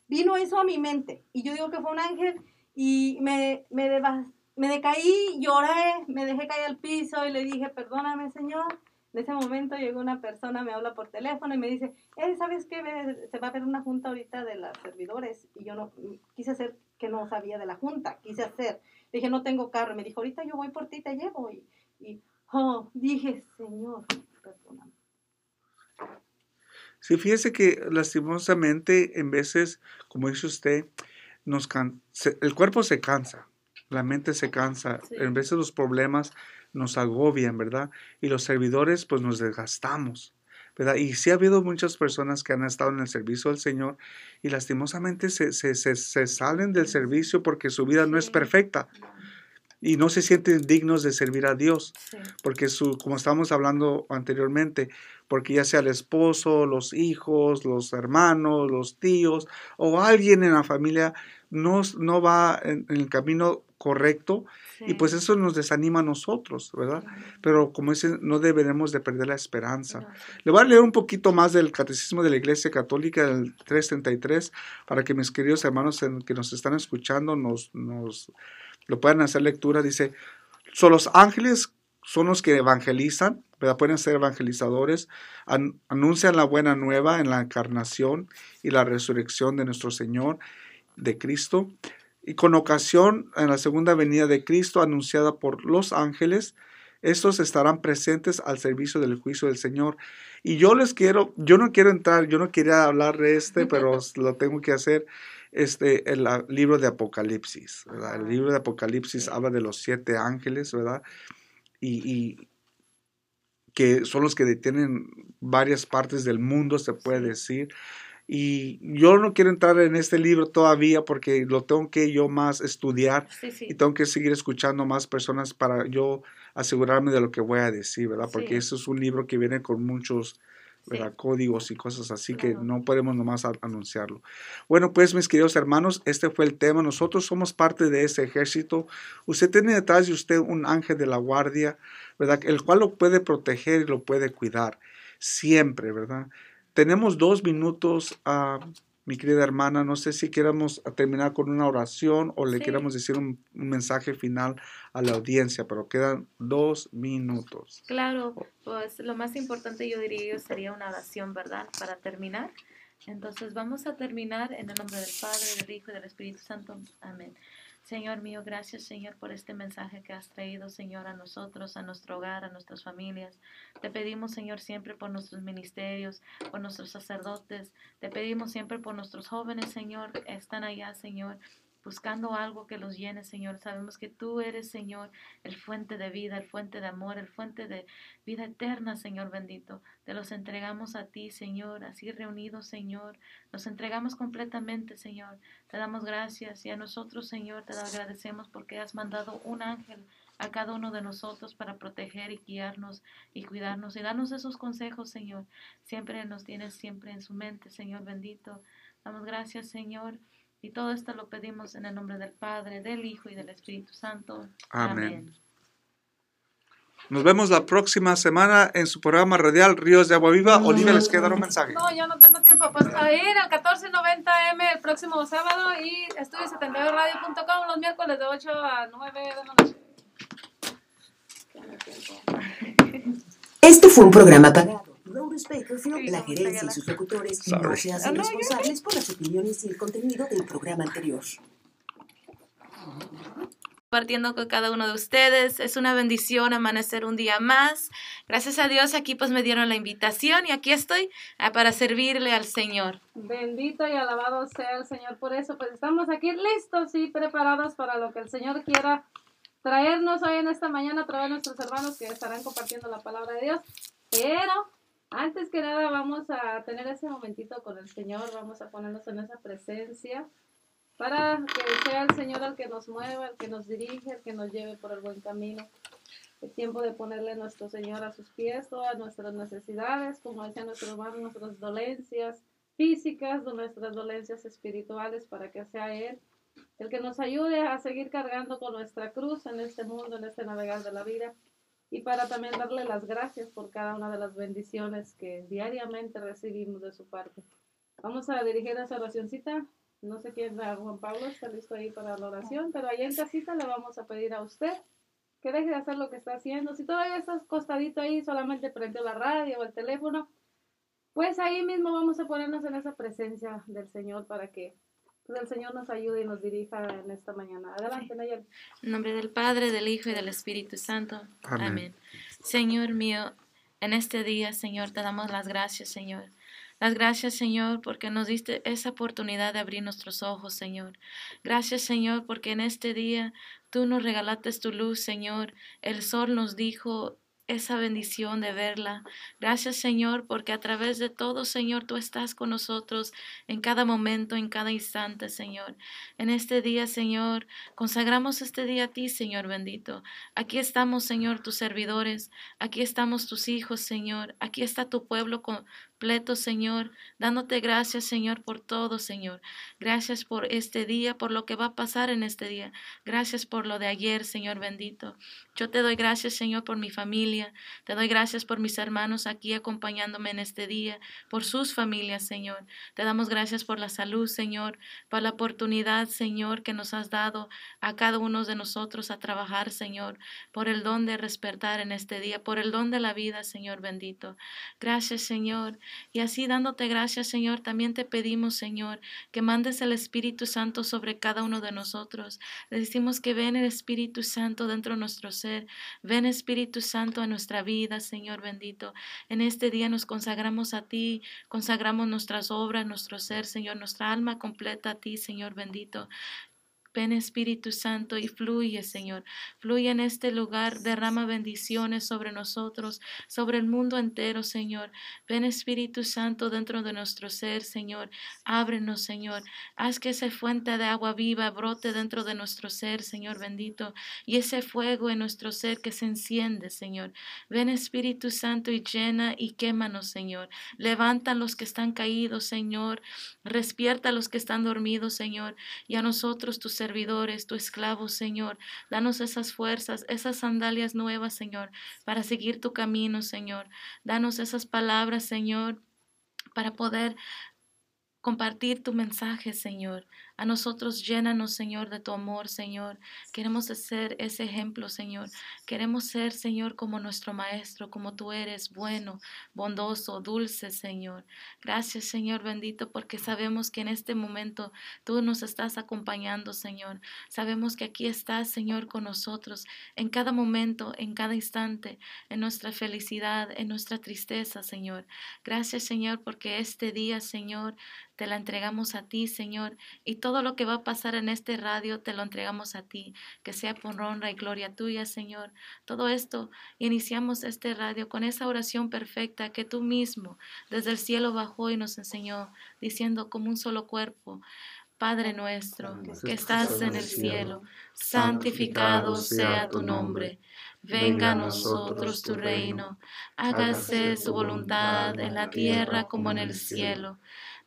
Vino eso a mi mente. Y yo digo que fue un ángel y me, me, me decaí, lloré, me dejé caer al piso y le dije, perdóname, Señor. En ese momento llegó una persona, me habla por teléfono y me dice, eh, ¿sabes qué? Se va a ver una junta ahorita de los servidores. Y yo no, quise hacer que no sabía de la junta, quise hacer. Le dije, no tengo carro. Me dijo, ahorita yo voy por ti, te llevo. Y, y oh, dije, Señor, perdóname. Sí, fíjese que lastimosamente en veces, como dice usted, nos can- el cuerpo se cansa, la mente se cansa, Sí. en veces los problemas nos agobian, ¿verdad? Y los servidores pues nos desgastamos, ¿verdad? Y sí ha habido muchas personas que han estado en el servicio del Señor y lastimosamente se, se- se- se salen del servicio porque su vida no es perfecta y no se sienten dignos de servir a Dios Sí. porque su, como estábamos hablando anteriormente, porque ya sea el esposo, los hijos, los hermanos, los tíos o alguien en la familia no, no va en, en el camino correcto y pues eso nos desanima a nosotros, ¿verdad? Pero como dicen, no deberemos de perder la esperanza. No. Le voy a leer un poquito más del Catecismo de la Iglesia Católica, del 333, para que mis queridos hermanos en- que nos están escuchando nos, nos lo puedan hacer lectura. Dice, son los ángeles son los que evangelizan, ¿verdad? Pueden ser evangelizadores, an- anuncian la buena nueva en la encarnación y la resurrección de nuestro Señor, de Cristo. Y con ocasión en la segunda venida de Cristo anunciada por los ángeles, estos estarán presentes al servicio del juicio del Señor. Y yo les quiero, yo no quiero entrar, yo no quería hablar de este, pero lo tengo que hacer. Este, el ah, libro de Apocalipsis, ¿verdad? El Ajá. libro de Apocalipsis habla de los siete ángeles, ¿verdad? Y, y que son los que detienen varias partes del mundo, se puede decir. Y yo no quiero entrar en este libro todavía porque lo tengo que yo más estudiar Sí, sí. y tengo que seguir escuchando más personas para yo asegurarme de lo que voy a decir, ¿verdad? Porque Sí. eso es un libro que viene con muchos. ¿Verdad? códigos y cosas así que no podemos nomás anunciarlo. Bueno, pues mis queridos hermanos, este fue el tema. Nosotros somos parte de ese ejército. Usted tiene detrás de usted un ángel de la guardia, ¿verdad? El cual lo puede proteger y lo puede cuidar siempre, ¿verdad? Tenemos dos minutos, ah, mi querida hermana. No sé si queramos terminar con una oración o le Sí. queramos decir un, un mensaje final a la audiencia, pero quedan dos minutos. Claro, pues lo más importante yo diría yo sería una oración, ¿verdad? Para terminar. Entonces vamos a terminar en el nombre del Padre, del Hijo y del Espíritu Santo. Amén. Señor mío, gracias Señor por este mensaje que has traído, Señor, a nosotros, a nuestro hogar, a nuestras familias. Te pedimos, Señor, siempre por nuestros ministerios, por nuestros sacerdotes. Te pedimos siempre por nuestros jóvenes, Señor, están allá, Señor, buscando algo que los llene, Señor. Sabemos que tú eres, Señor, el fuente de vida, el fuente de amor, el fuente de vida eterna, Señor bendito. Te los entregamos a ti, Señor, así reunidos, Señor. Nos entregamos completamente, Señor. Te damos gracias y a nosotros, Señor, te agradecemos porque has mandado un ángel a cada uno de nosotros para proteger y guiarnos y cuidarnos y darnos esos consejos, Señor. Siempre nos tienes siempre en su mente, Señor bendito. Damos gracias, Señor. Y todo esto lo pedimos en el nombre del Padre, del Hijo y del Espíritu Santo. Amén. Nos vemos la próxima semana en su programa radial Ríos de Agua Viva. Olivia, les queda un mensaje. No, yo no tengo tiempo. Pues a ir al 1490M el próximo sábado y estudio72radio.com los miércoles de 8 a 9 de la noche. Este fue un programa pagado. Rose Bakerfield, la no, gerencia y sus locutores Sorry. no se hacen Ah, responsables por las opiniones y el contenido del programa anterior. compartiendo con cada uno de ustedes. Es una bendición amanecer un día más. Gracias a Dios aquí pues me dieron la invitación y aquí estoy ah, para servirle al Señor. Bendito y alabado sea el Señor por eso. Pues estamos aquí listos y preparados para lo que el Señor quiera traernos hoy en esta mañana a través de nuestros hermanos que estarán compartiendo la palabra de Dios. Pero antes que nada vamos a tener ese momentito con el Señor, vamos a ponernos en esa presencia para que sea el Señor el que nos mueva, el que nos dirige, el que nos lleve por el buen camino. Es tiempo de ponerle a nuestro Señor a sus pies todas nuestras necesidades, como decía nuestro hermano, nuestras dolencias físicas, nuestras dolencias espirituales, para que sea Él el que nos ayude a seguir cargando con nuestra cruz en este mundo, en este navegar de la vida, y para también darle las gracias por cada una de las bendiciones que diariamente recibimos de su parte. Vamos a dirigir esa oracioncita. No sé quién, Juan Pablo está listo ahí para la oración, pero ahí en casita le vamos a pedir a usted que deje de hacer lo que está haciendo. Si todavía estás costadito ahí, solamente prendió la radio o el teléfono, pues ahí mismo vamos a ponernos en esa presencia del Señor para que pues, el Señor nos ayude y nos dirija en esta mañana. Adelante, Nayel. En nombre del Padre, del Hijo y del Espíritu Santo. Amén. Amén. Señor mío, en este día, Señor, te damos las gracias, Señor. Las gracias, Señor, porque nos diste esa oportunidad de abrir nuestros ojos, Señor. Gracias, Señor, porque en este día tú nos regalaste tu luz, Señor. El sol nos dijo esa bendición de verla. Gracias, Señor, porque a través de todo, Señor, tú estás con nosotros en cada momento, en cada instante, Señor. En este día, Señor, consagramos este día a ti, Señor bendito. Aquí estamos, Señor, tus servidores. Aquí estamos tus hijos, Señor. Aquí está tu pueblo Señor. Dándote gracias, Señor, por todo, Señor. Gracias por este día, por lo que va a pasar en este día. Gracias por lo de ayer, Señor bendito. Yo te doy gracias, Señor, por mi familia. familia. Te doy gracias por mis hermanos aquí acompañándome en este día, por sus familias, Señor. Te damos gracias por la salud, Señor, por la oportunidad, Señor, que nos has dado a cada uno de nosotros a trabajar, Señor, por el don de despertar en este día, por el don de la vida, Señor bendito. Gracias, Señor. Y así dándote gracias, Señor, también te pedimos, Señor, que mandes el Espíritu Santo sobre cada uno de nosotros. Le decimos que ven el Espíritu Santo dentro de nuestro ser. Ven Espíritu Santo a nuestra vida, Señor bendito. En este día nos consagramos a ti, consagramos nuestras obras, nuestro ser, Señor, nuestra alma completa a ti, Señor bendito. Ven Espíritu Santo y fluye, Señor. Fluye en este lugar, derrama bendiciones sobre nosotros, sobre el mundo entero, Señor. Ven Espíritu Santo dentro de nuestro ser, Señor. Ábrenos, Señor. Haz que esa fuente de agua viva brote dentro de nuestro ser, Señor bendito. Y ese fuego en nuestro ser que se enciende, Señor. Ven Espíritu Santo y llena y quémanos, Señor. Levanta a los que están caídos, Señor. Respierta a los que están dormidos, Señor. Y a nosotros, tus servidores, tu esclavo, Señor. Danos esas fuerzas, esas sandalias nuevas, Señor, para seguir tu camino, Señor. Danos esas palabras, Señor, para poder compartir tu mensaje, Señor. A nosotros llénanos, Señor, de tu amor, Señor. Queremos ser ese ejemplo, Señor. Queremos ser, Señor, como nuestro Maestro, como tú eres, bueno, bondoso, dulce, Señor. Gracias, Señor bendito, porque sabemos que en este momento tú nos estás acompañando, Señor. Sabemos que aquí estás, Señor, con nosotros en cada momento, en cada instante, en nuestra felicidad, en nuestra tristeza, Señor. Gracias, Señor, porque este día, Señor, te la entregamos a ti, Señor, y lo que va a pasar en este radio te lo entregamos a ti, que sea por honra y gloria tuya, Señor. Todo esto, iniciamos este radio con esa oración perfecta que tú mismo desde el cielo bajó y nos enseñó, diciendo como un solo cuerpo. Padre nuestro, que estás en el cielo, santificado sea tu nombre. Venga a nosotros tu reino, hágase su voluntad en la tierra como en el cielo.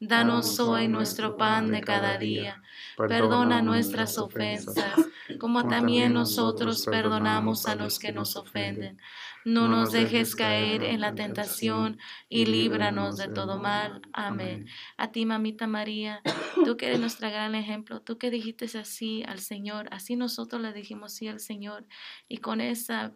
Danos hoy nuestro pan de cada día. Perdona nuestras ofensas, como también nosotros perdonamos a los que nos ofenden. No nos dejes caer en la tentación y líbranos de todo mal. Amén. A ti, mamita María, tú que eres nuestro gran ejemplo, tú que dijiste así al Señor, así nosotros le dijimos sí al Señor. Y con esa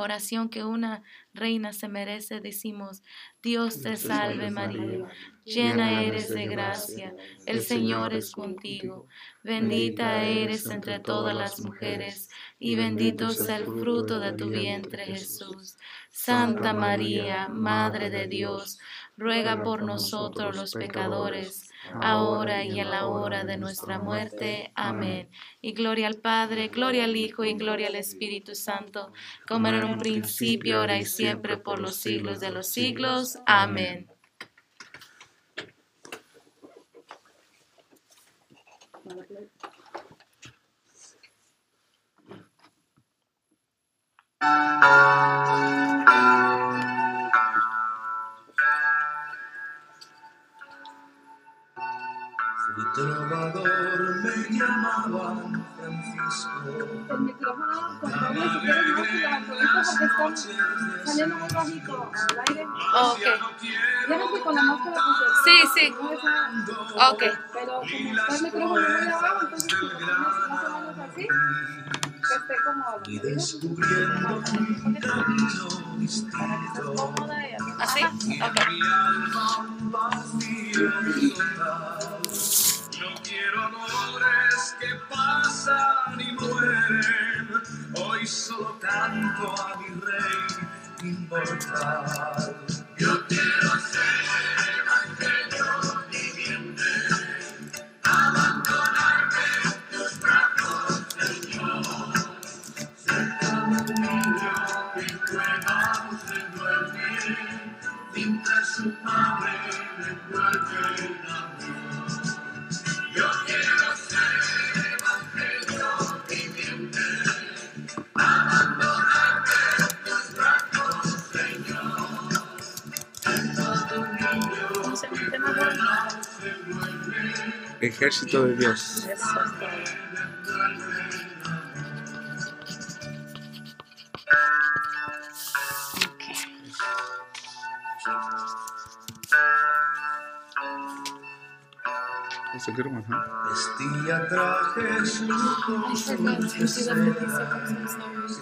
oración que una reina se merece, decimos, Dios te salve María, llena eres de gracia, el Señor es contigo, bendita eres entre todas las mujeres, y bendito sea el fruto de tu vientre Jesús. Santa María, Madre de Dios, ruega por nosotros los pecadores, ahora y en la hora de nuestra muerte. Amén. Y gloria al Padre, gloria al Hijo y gloria al Espíritu Santo, como era en un principio, ahora y siempre, por los siglos de los siglos. Amén. trovador, me llamaban Francisco. El micrófono, por favor, si quieres más cuidado con esto porque está saliendo muy bajito al aire. Ok. Ya no estoy con la máscara pues, Sí, sí. no esa- Ok. Pero como está el micrófono muy abajo, entonces si lo pones más o menos así, que esté como Y descubriendo un camino distinto. ¿Así? Ok. Amores que pasan y mueren. Hoy solo canto a mi rey inmortal. Yo quiero Ejército de Dios. That's a good one, huh? Vestía trajes lujos de seda.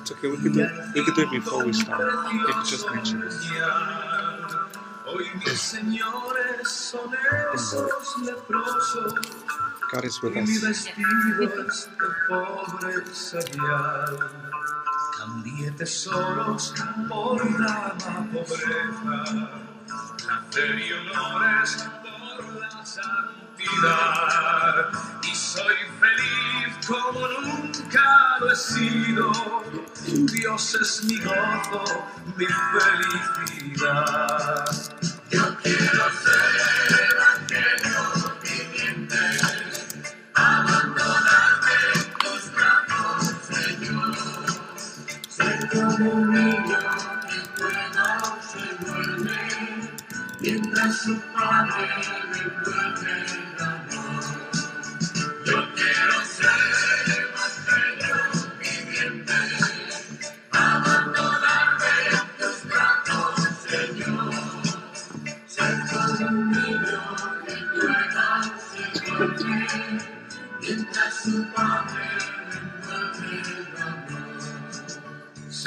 It's okay. We can do we can do it before we start. You can just mention it. Hoy mis señores son esos leprosos God is with y mi us. vestido es de pobre serial. Cambié tesoros por la pobreza, placer y honores por la Y soy feliz como nunca lo he sido. Dios es mi gozo, mi felicidad. Yo quiero ser evangelio viviente, abandonarme en tus brazos, Señor. Ser como un niño que juega se duerme, mientras su padre le envuelve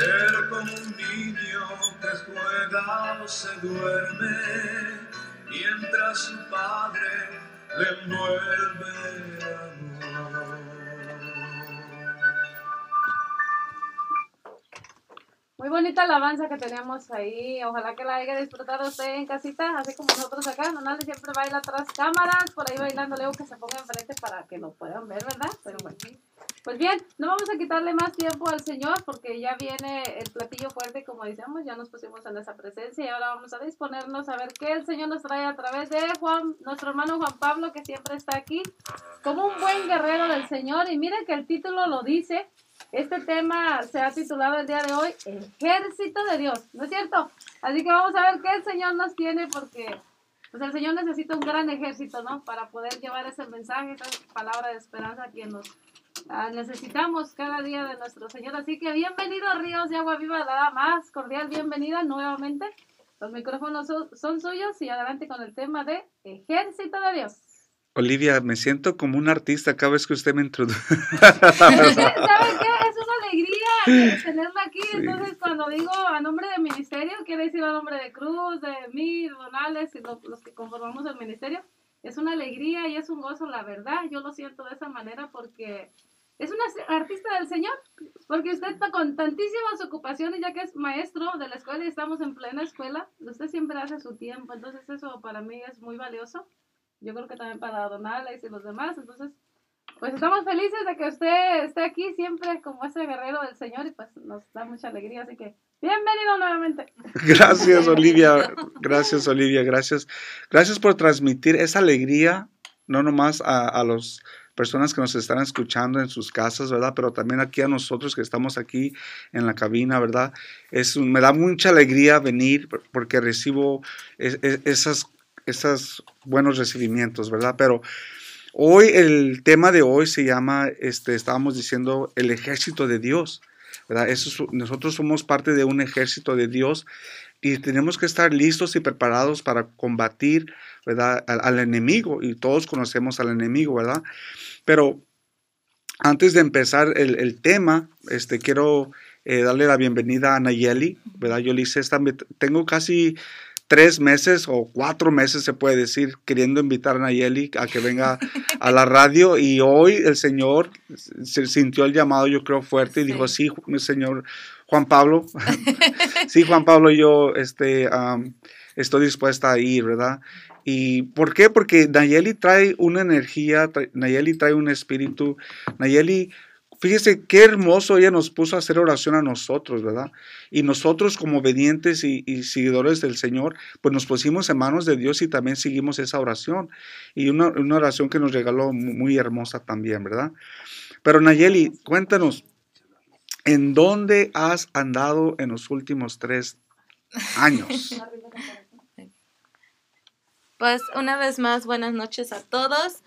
Ser como un niño que juega o se duerme, mientras su padre le envuelve amor. Muy bonita alabanza que tenemos ahí. Ojalá que la haya disfrutado usted en casita, así como nosotros acá. Nonale siempre baila tras cámaras, por ahí bailando. Luego que se ponga enfrente para que lo puedan ver, ¿verdad? Pero bueno. Pues bien, no vamos a quitarle más tiempo al Señor porque ya viene el platillo fuerte, como decíamos, ya nos pusimos en esa presencia y ahora vamos a disponernos a ver qué el Señor nos trae a través de Juan, nuestro hermano Juan Pablo, que siempre está aquí como un buen guerrero del Señor. Y miren que el título lo dice, este tema se ha titulado el día de hoy Ejército de Dios, ¿no es cierto? Así que vamos a ver qué el Señor nos tiene porque pues el Señor necesita un gran ejército, ¿no? Para poder llevar ese mensaje, esa palabra de esperanza a quien nos ah, necesitamos cada día de nuestro Señor. Así que bienvenido Ríos de Agua Viva, la más cordial bienvenida nuevamente. Los micrófonos son, son suyos y adelante con el tema de Ejército de Dios. Olivia, me siento como un artista cada vez que usted me introduce. ¿Sabe qué? Es una alegría tenerla aquí. Sí. Entonces, cuando digo a nombre de ministerio, quiere decir a nombre de Cruz, de mí, Donales y lo- los que conformamos el ministerio. Es una alegría y es un gozo, la verdad. Yo lo siento de esa manera porque es una artista del Señor. Porque usted está con tantísimas ocupaciones, ya que es maestro de la escuela y estamos en plena escuela. Usted siempre hace su tiempo. Entonces, eso para mí es muy valioso. Yo creo que también para Donales y los demás. Entonces, pues estamos felices de que usted esté aquí siempre como ese guerrero del Señor y pues nos da mucha alegría. Así que bienvenido nuevamente. Gracias, Olivia. Gracias, Olivia. Gracias. Gracias por transmitir esa alegría, no nomás a, a las personas que nos están escuchando en sus casas, ¿verdad? Pero también aquí a nosotros que estamos aquí en la cabina, ¿verdad? Es me da mucha alegría venir por- porque recibo es- es- esas, esas buenos recibimientos, ¿verdad? Pero hoy el tema de hoy se llama, este, estábamos diciendo, el ejército de Dios. ¿verdad? Eso es- nosotros somos parte de un ejército de Dios y tenemos que estar listos y preparados para combatir ¿verdad? Al, al enemigo y todos conocemos al enemigo, ¿verdad? Pero antes de empezar el, el tema, este, quiero eh, darle la bienvenida a Nayeli, ¿verdad? Yo le hice esta, tengo casi tres meses o cuatro meses, se puede decir, queriendo invitar a Nayeli a que venga a la radio y hoy el Señor se sintió el llamado, yo creo, fuerte y dijo, sí, mi Señor Juan Pablo, sí, Juan Pablo, yo este, um, estoy dispuesta a ir, ¿verdad? ¿Y por qué? Porque Nayeli trae una energía, Nayeli trae un espíritu, Nayeli Fíjese qué hermoso ella nos puso a hacer oración a nosotros, ¿verdad? Y nosotros como obedientes y, seguidores del Señor, pues nos pusimos en manos de Dios y también seguimos esa oración. Y una, una oración que nos regaló muy, muy, hermosa también, ¿verdad? Pero Nayeli, cuéntanos, ¿en dónde has andado en los últimos tres años? Pues una vez más, buenas noches a todos.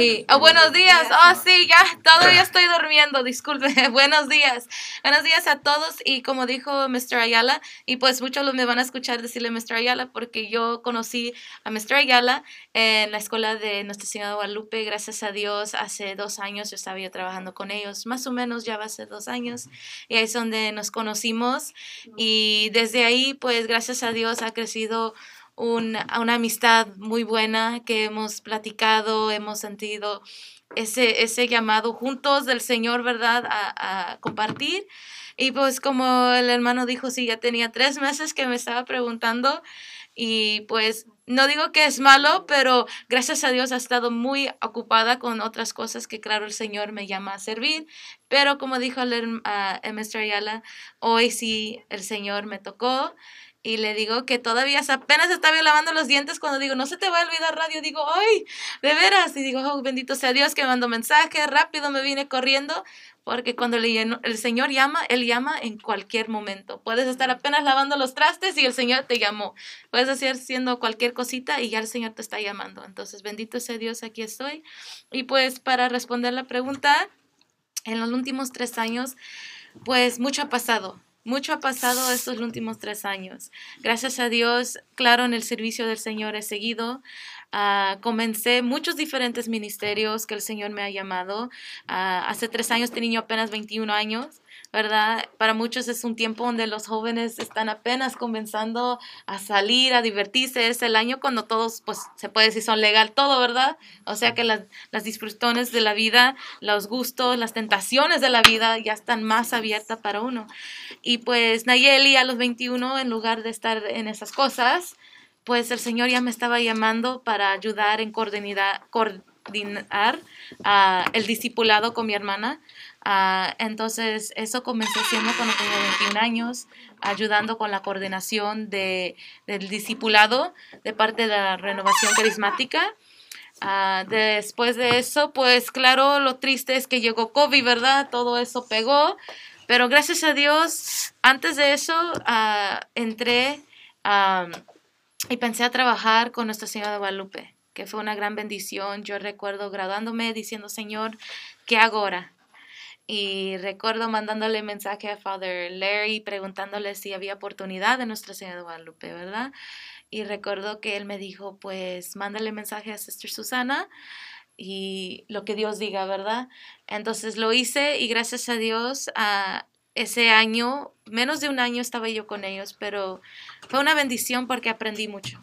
Y, oh, buenos días. Oh, sí, ya todavía estoy durmiendo, disculpe. buenos días. Buenos días a todos. Y como dijo Mr. Ayala, y pues muchos me van a escuchar decirle Mr. Ayala, porque yo conocí a Mr. Ayala en la escuela de Nuestra Señora de Guadalupe. Gracias a Dios, hace dos años yo estaba yo trabajando con ellos, más o menos ya va a ser dos años. Y ahí es donde nos conocimos. Y desde ahí, pues gracias a Dios ha crecido una, una amistad muy buena que hemos platicado, hemos sentido ese, ese llamado juntos del Señor, ¿verdad? A, compartir. Y pues como el hermano dijo, sí, ya tenía tres meses que me estaba preguntando y pues no digo que es malo, pero gracias a Dios ha estado muy ocupada con otras cosas que claro el Señor me llama a servir. Pero como dijo el, uh, Mr. Ayala, hoy sí el Señor me tocó y le digo que todavía apenas estaba lavando los dientes cuando digo, no se te va a olvidar radio, digo, ay, de veras, y digo, oh, bendito sea Dios que me mandó mensaje, rápido me vine corriendo, porque cuando el, el Señor llama, Él llama en cualquier momento. Puedes estar apenas lavando los trastes y el Señor te llamó. Puedes hacer haciendo cualquier cosita y ya el Señor te está llamando. Entonces, bendito sea Dios, aquí estoy. Y pues para responder la pregunta, en los últimos tres años, pues mucho ha pasado mucho ha pasado estos últimos tres años. Gracias a Dios, claro, en el servicio del Señor he seguido. Uh, comencé muchos diferentes ministerios que el Señor me ha llamado. Uh, hace tres años tenía apenas 21 años. ¿Verdad? Para muchos es un tiempo donde los jóvenes están apenas comenzando a salir, a divertirse. Es el año cuando todos, pues, se puede decir son legal todo, ¿verdad? O sea que las, las disfrutones de la vida, los gustos, las tentaciones de la vida ya están más abiertas para uno. Y pues Nayeli a los 21, en lugar de estar en esas cosas, pues el Señor ya me estaba llamando para ayudar en coordinar, coordinar uh, el discipulado con mi hermana. Uh, entonces, eso comenzó siendo cuando tenía 21 años, ayudando con la coordinación de, del discipulado de parte de la renovación carismática. Uh, después de eso, pues claro, lo triste es que llegó COVID, ¿verdad? Todo eso pegó. Pero gracias a Dios, antes de eso, uh, entré um, y pensé a trabajar con Nuestra Señora de Guadalupe, que fue una gran bendición. Yo recuerdo graduándome diciendo, Señor, ¿qué hago ahora? Y recuerdo mandándole mensaje a Father Larry preguntándole si había oportunidad de Nuestra Señora de Guadalupe, ¿verdad? Y recuerdo que él me dijo, pues mándale mensaje a Sister Susana y lo que Dios diga, ¿verdad? Entonces lo hice y gracias a Dios a ese año, menos de un año estaba yo con ellos, pero fue una bendición porque aprendí mucho.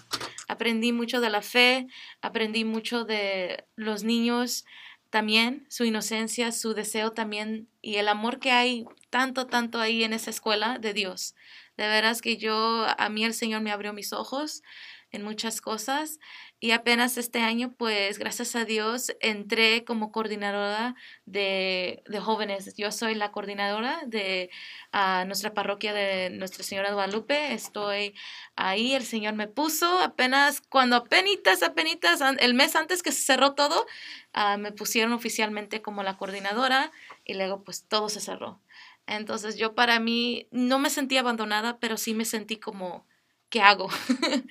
Aprendí mucho de la fe, aprendí mucho de los niños, también su inocencia, su deseo también y el amor que hay tanto, tanto ahí en esa escuela de Dios. De veras que yo, a mí el Señor me abrió mis ojos en muchas cosas y apenas este año, pues gracias a Dios, entré como coordinadora de, de jóvenes. Yo soy la coordinadora de uh, nuestra parroquia de Nuestra Señora de Guadalupe. Estoy ahí, el Señor me puso apenas, cuando apenas, apenas, el mes antes que se cerró todo, uh, me pusieron oficialmente como la coordinadora y luego pues todo se cerró. Entonces yo para mí no me sentí abandonada, pero sí me sentí como, ¿qué hago?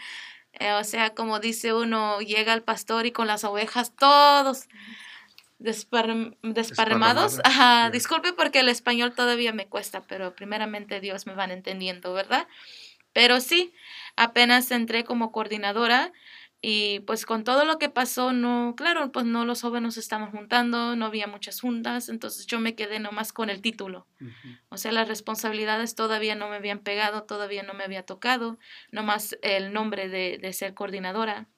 Eh, o sea, como dice uno, llega el pastor y con las ovejas todos desparramados. Ajá, disculpe porque el español todavía me cuesta, pero primeramente Dios me van entendiendo, ¿verdad? Pero sí, apenas entré como coordinadora y pues con todo lo que pasó, no, claro, pues no los jóvenes estaban juntando, no había muchas juntas, entonces yo me quedé nomás con el título. O sea, las responsabilidades todavía no me habían pegado, todavía no me había tocado, nomás el nombre de, de ser coordinadora.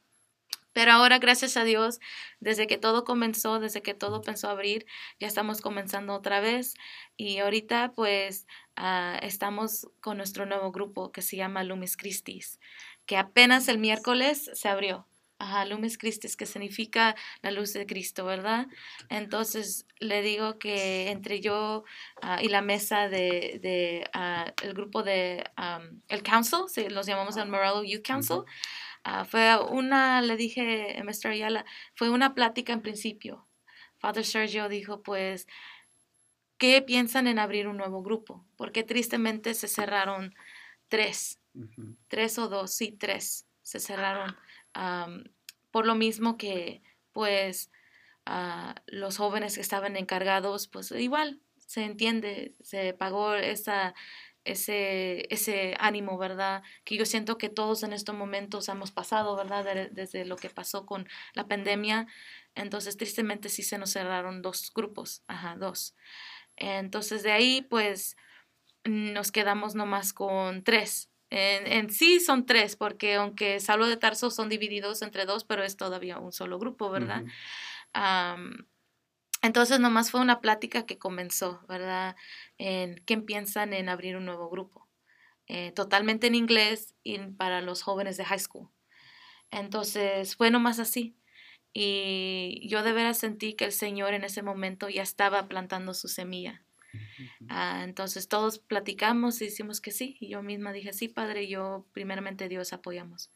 Pero ahora, gracias a Dios, desde que todo comenzó, desde que todo pensó abrir, ya estamos comenzando otra vez. Y ahorita, pues, uh, estamos con nuestro nuevo grupo que se llama Lumis Christis que apenas el miércoles se abrió. Ajá, Lumes Christis, que significa la luz de Cristo, ¿verdad? Entonces le digo que entre yo uh, y la mesa de, de uh, el grupo de um, el council, sí, los llamamos el Morello Youth Council, uh, fue una, le dije a Mr. Ayala, fue una plática en principio. Father Sergio dijo, pues, ¿qué piensan en abrir un nuevo grupo? Porque tristemente se cerraron tres tres o dos, sí, tres se cerraron por lo mismo que pues ah, los jóvenes que estaban encargados, pues igual se entiende, se pagó esa, ese, ese ánimo, ¿verdad? Que yo siento que todos en estos momentos hemos pasado, ¿verdad? De- desde lo que pasó con la pandemia. Entonces, tristemente sí se nos cerraron dos grupos, ajá, dos. Entonces, de ahí, pues, nos quedamos nomás con tres. En, en sí son tres, porque aunque Saulo de Tarso son divididos entre dos, pero es todavía un solo grupo, ¿verdad? Ujú. Am, entonces nomás fue una plática que comenzó, ¿verdad? En quién piensan en abrir un nuevo grupo, eh, totalmente en inglés y para los jóvenes de high school. Entonces fue nomás así. Y yo de veras sentí que el Señor en ese momento ya estaba plantando su semilla. Ah, entonces todos platicamos y decimos que sí. Y yo misma dije, sí, Padre, yo primeramente Dios apoyamos.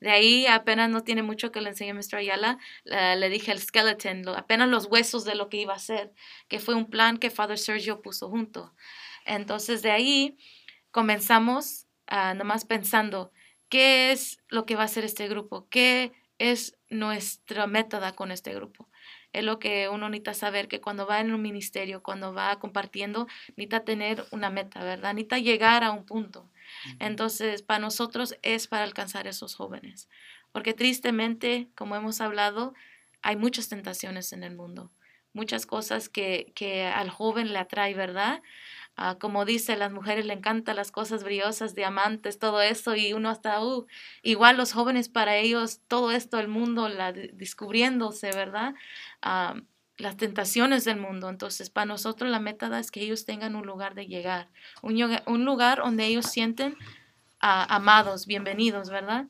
De ahí apenas no tiene mucho que le enseñé a Mr. Ayala, la- le dije el skeleton, apenas los huesos de lo que iba a hacer, que fue un plan que Father Sergio puso junto. Entonces de ahí comenzamos ah, nomás pensando, ¿qué es lo que va a hacer este grupo? ¿Qué es nuestra método con este grupo? Es lo que uno necesita saber, que cuando va en un ministerio, cuando va compartiendo, necesita tener una meta, ¿verdad? Necesita llegar a un punto. Entonces, para nosotros es para alcanzar a esos jóvenes. Porque tristemente, como hemos hablado, hay muchas tentaciones en el mundo. Muchas cosas que, que al joven le atrae, ¿verdad? Ah, como dice, a las mujeres le encantan las cosas brillosas, diamantes, todo eso, y uno hasta, uh, igual los jóvenes para ellos, todo esto, el mundo, la, descubriéndose, ¿verdad? Ah, las tentaciones del mundo. Entonces, para nosotros la meta es que ellos tengan un lugar de llegar, un, un lugar donde ellos sienten ah, amados, bienvenidos, ¿verdad?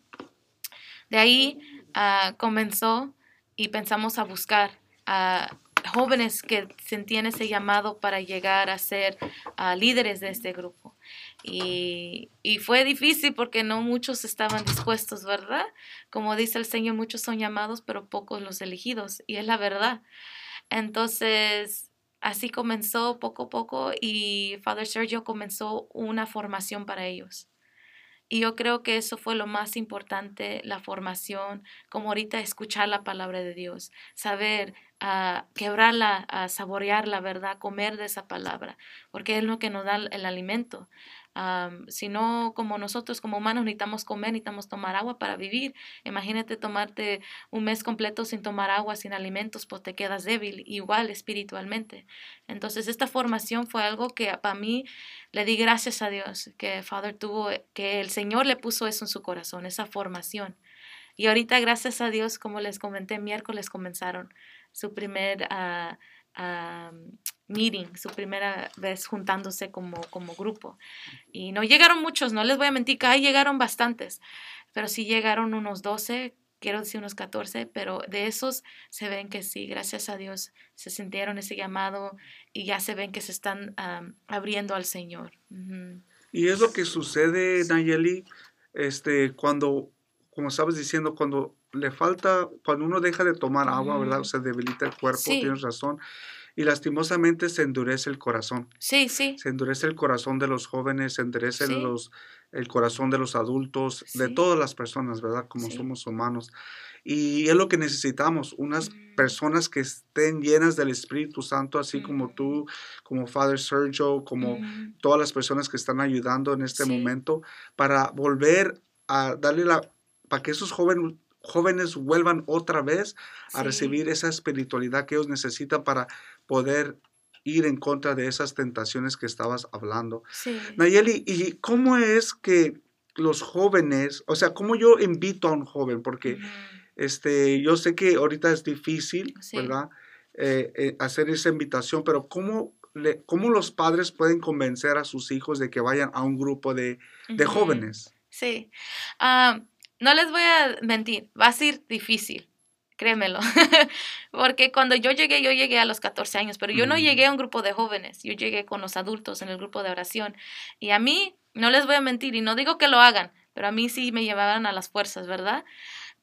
De ahí ah, comenzó y pensamos a buscar a jóvenes que sentían ese llamado para llegar a ser líderes de este grupo. Y, y fue difícil porque no muchos estaban dispuestos, ¿verdad? Como dice el Señor, muchos son llamados, pero pocos los elegidos. Y es la verdad. Entonces, así comenzó poco a poco y Father Sergio comenzó una formación para ellos. Y yo creo que eso fue lo más importante, la formación, como ahorita escuchar la palabra de Dios, saber ah, quebrarla, ah, saborear la verdad, comer de esa palabra, porque es lo que nos da el, alimento. Am, si no, como nosotros como humanos necesitamos comer, necesitamos tomar agua para vivir. Imagínate tomarte un mes completo sin tomar agua, sin alimentos, pues te quedas débil, igual espiritualmente. Entonces, esta formación fue algo que para mí le di gracias a Dios, que Father tuvo, que el Señor le puso eso en su corazón, esa formación. Y ahorita, gracias a Dios, como les comenté, miércoles comenzaron su primer ah, ah, meeting, su primera vez juntándose como, como grupo. Y no llegaron muchos, no les voy a mentir, que ahí llegaron bastantes, pero sí llegaron unos 12, quiero decir unos 14, pero de esos se ven que sí, gracias a Dios, se sintieron ese llamado y ya se ven que se están am, abriendo al Señor. Y es lo que sucede, Nayeli, este, cuando, como estabas diciendo, cuando le falta, cuando uno deja de tomar agua, ¿verdad? Se debilita el cuerpo, Sí. tienes razón. Y lastimosamente se endurece el corazón. Sí, sí, Se endurece el corazón de los jóvenes, se endurece Sí. los, el corazón de los adultos, de Sí. todas las personas, ¿verdad? Como somos humanos. Y es lo que necesitamos, unas Mm. personas que estén llenas del Espíritu Santo, así como Mm. tú, como Father Sergio, como Ujú. todas las personas que están ayudando en este momento, para volver a darle la, para que esos jóvenes jóvenes vuelvan otra vez a Sí. recibir esa espiritualidad que ellos necesitan para poder ir en contra de esas tentaciones que estabas hablando. Sí. Nayeli, ¿y cómo es que los jóvenes, o sea, cómo yo invito a un joven? Porque este, yo sé que ahorita es difícil, Sí. ¿verdad? Eh, eh, hacer esa invitación, pero ¿cómo, le, ¿cómo los padres pueden convencer a sus hijos de que vayan a un grupo de, de jóvenes? Sí. Ah, no les voy a mentir, va a ser difícil, créemelo. Porque cuando yo llegué, yo llegué a los 14 años, pero yo no llegué a un grupo de jóvenes, yo llegué con los adultos en el grupo de oración. Y a mí, no les voy a mentir, y no digo que lo hagan, pero a mí sí me llevaban a las fuerzas, ¿verdad?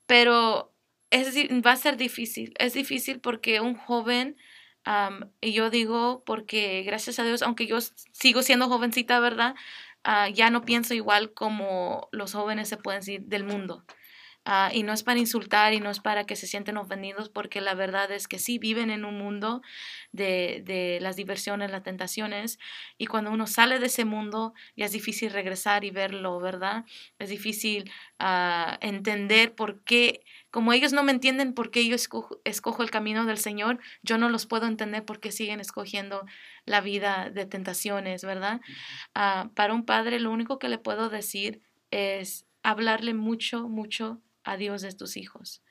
Pero es, va a ser difícil, es difícil porque un joven... am, y yo digo porque gracias a Dios, aunque yo sigo siendo jovencita, ¿verdad? Ah, ya no pienso igual como los jóvenes se pueden decir del mundo. Ah, y no es para insultar y no es para que se sienten ofendidos, porque la verdad es que sí viven en un mundo de, de las diversiones, las tentaciones, y cuando uno sale de ese mundo ya es difícil regresar y verlo, ¿verdad? Es difícil ah, entender por qué, como ellos no me entienden por qué yo escojo, escojo el camino del Señor, yo no los puedo entender por qué siguen escogiendo la vida de tentaciones, ¿verdad? Ah, para un padre lo único que le puedo decir es hablarle mucho, mucho a Dios de tus hijos.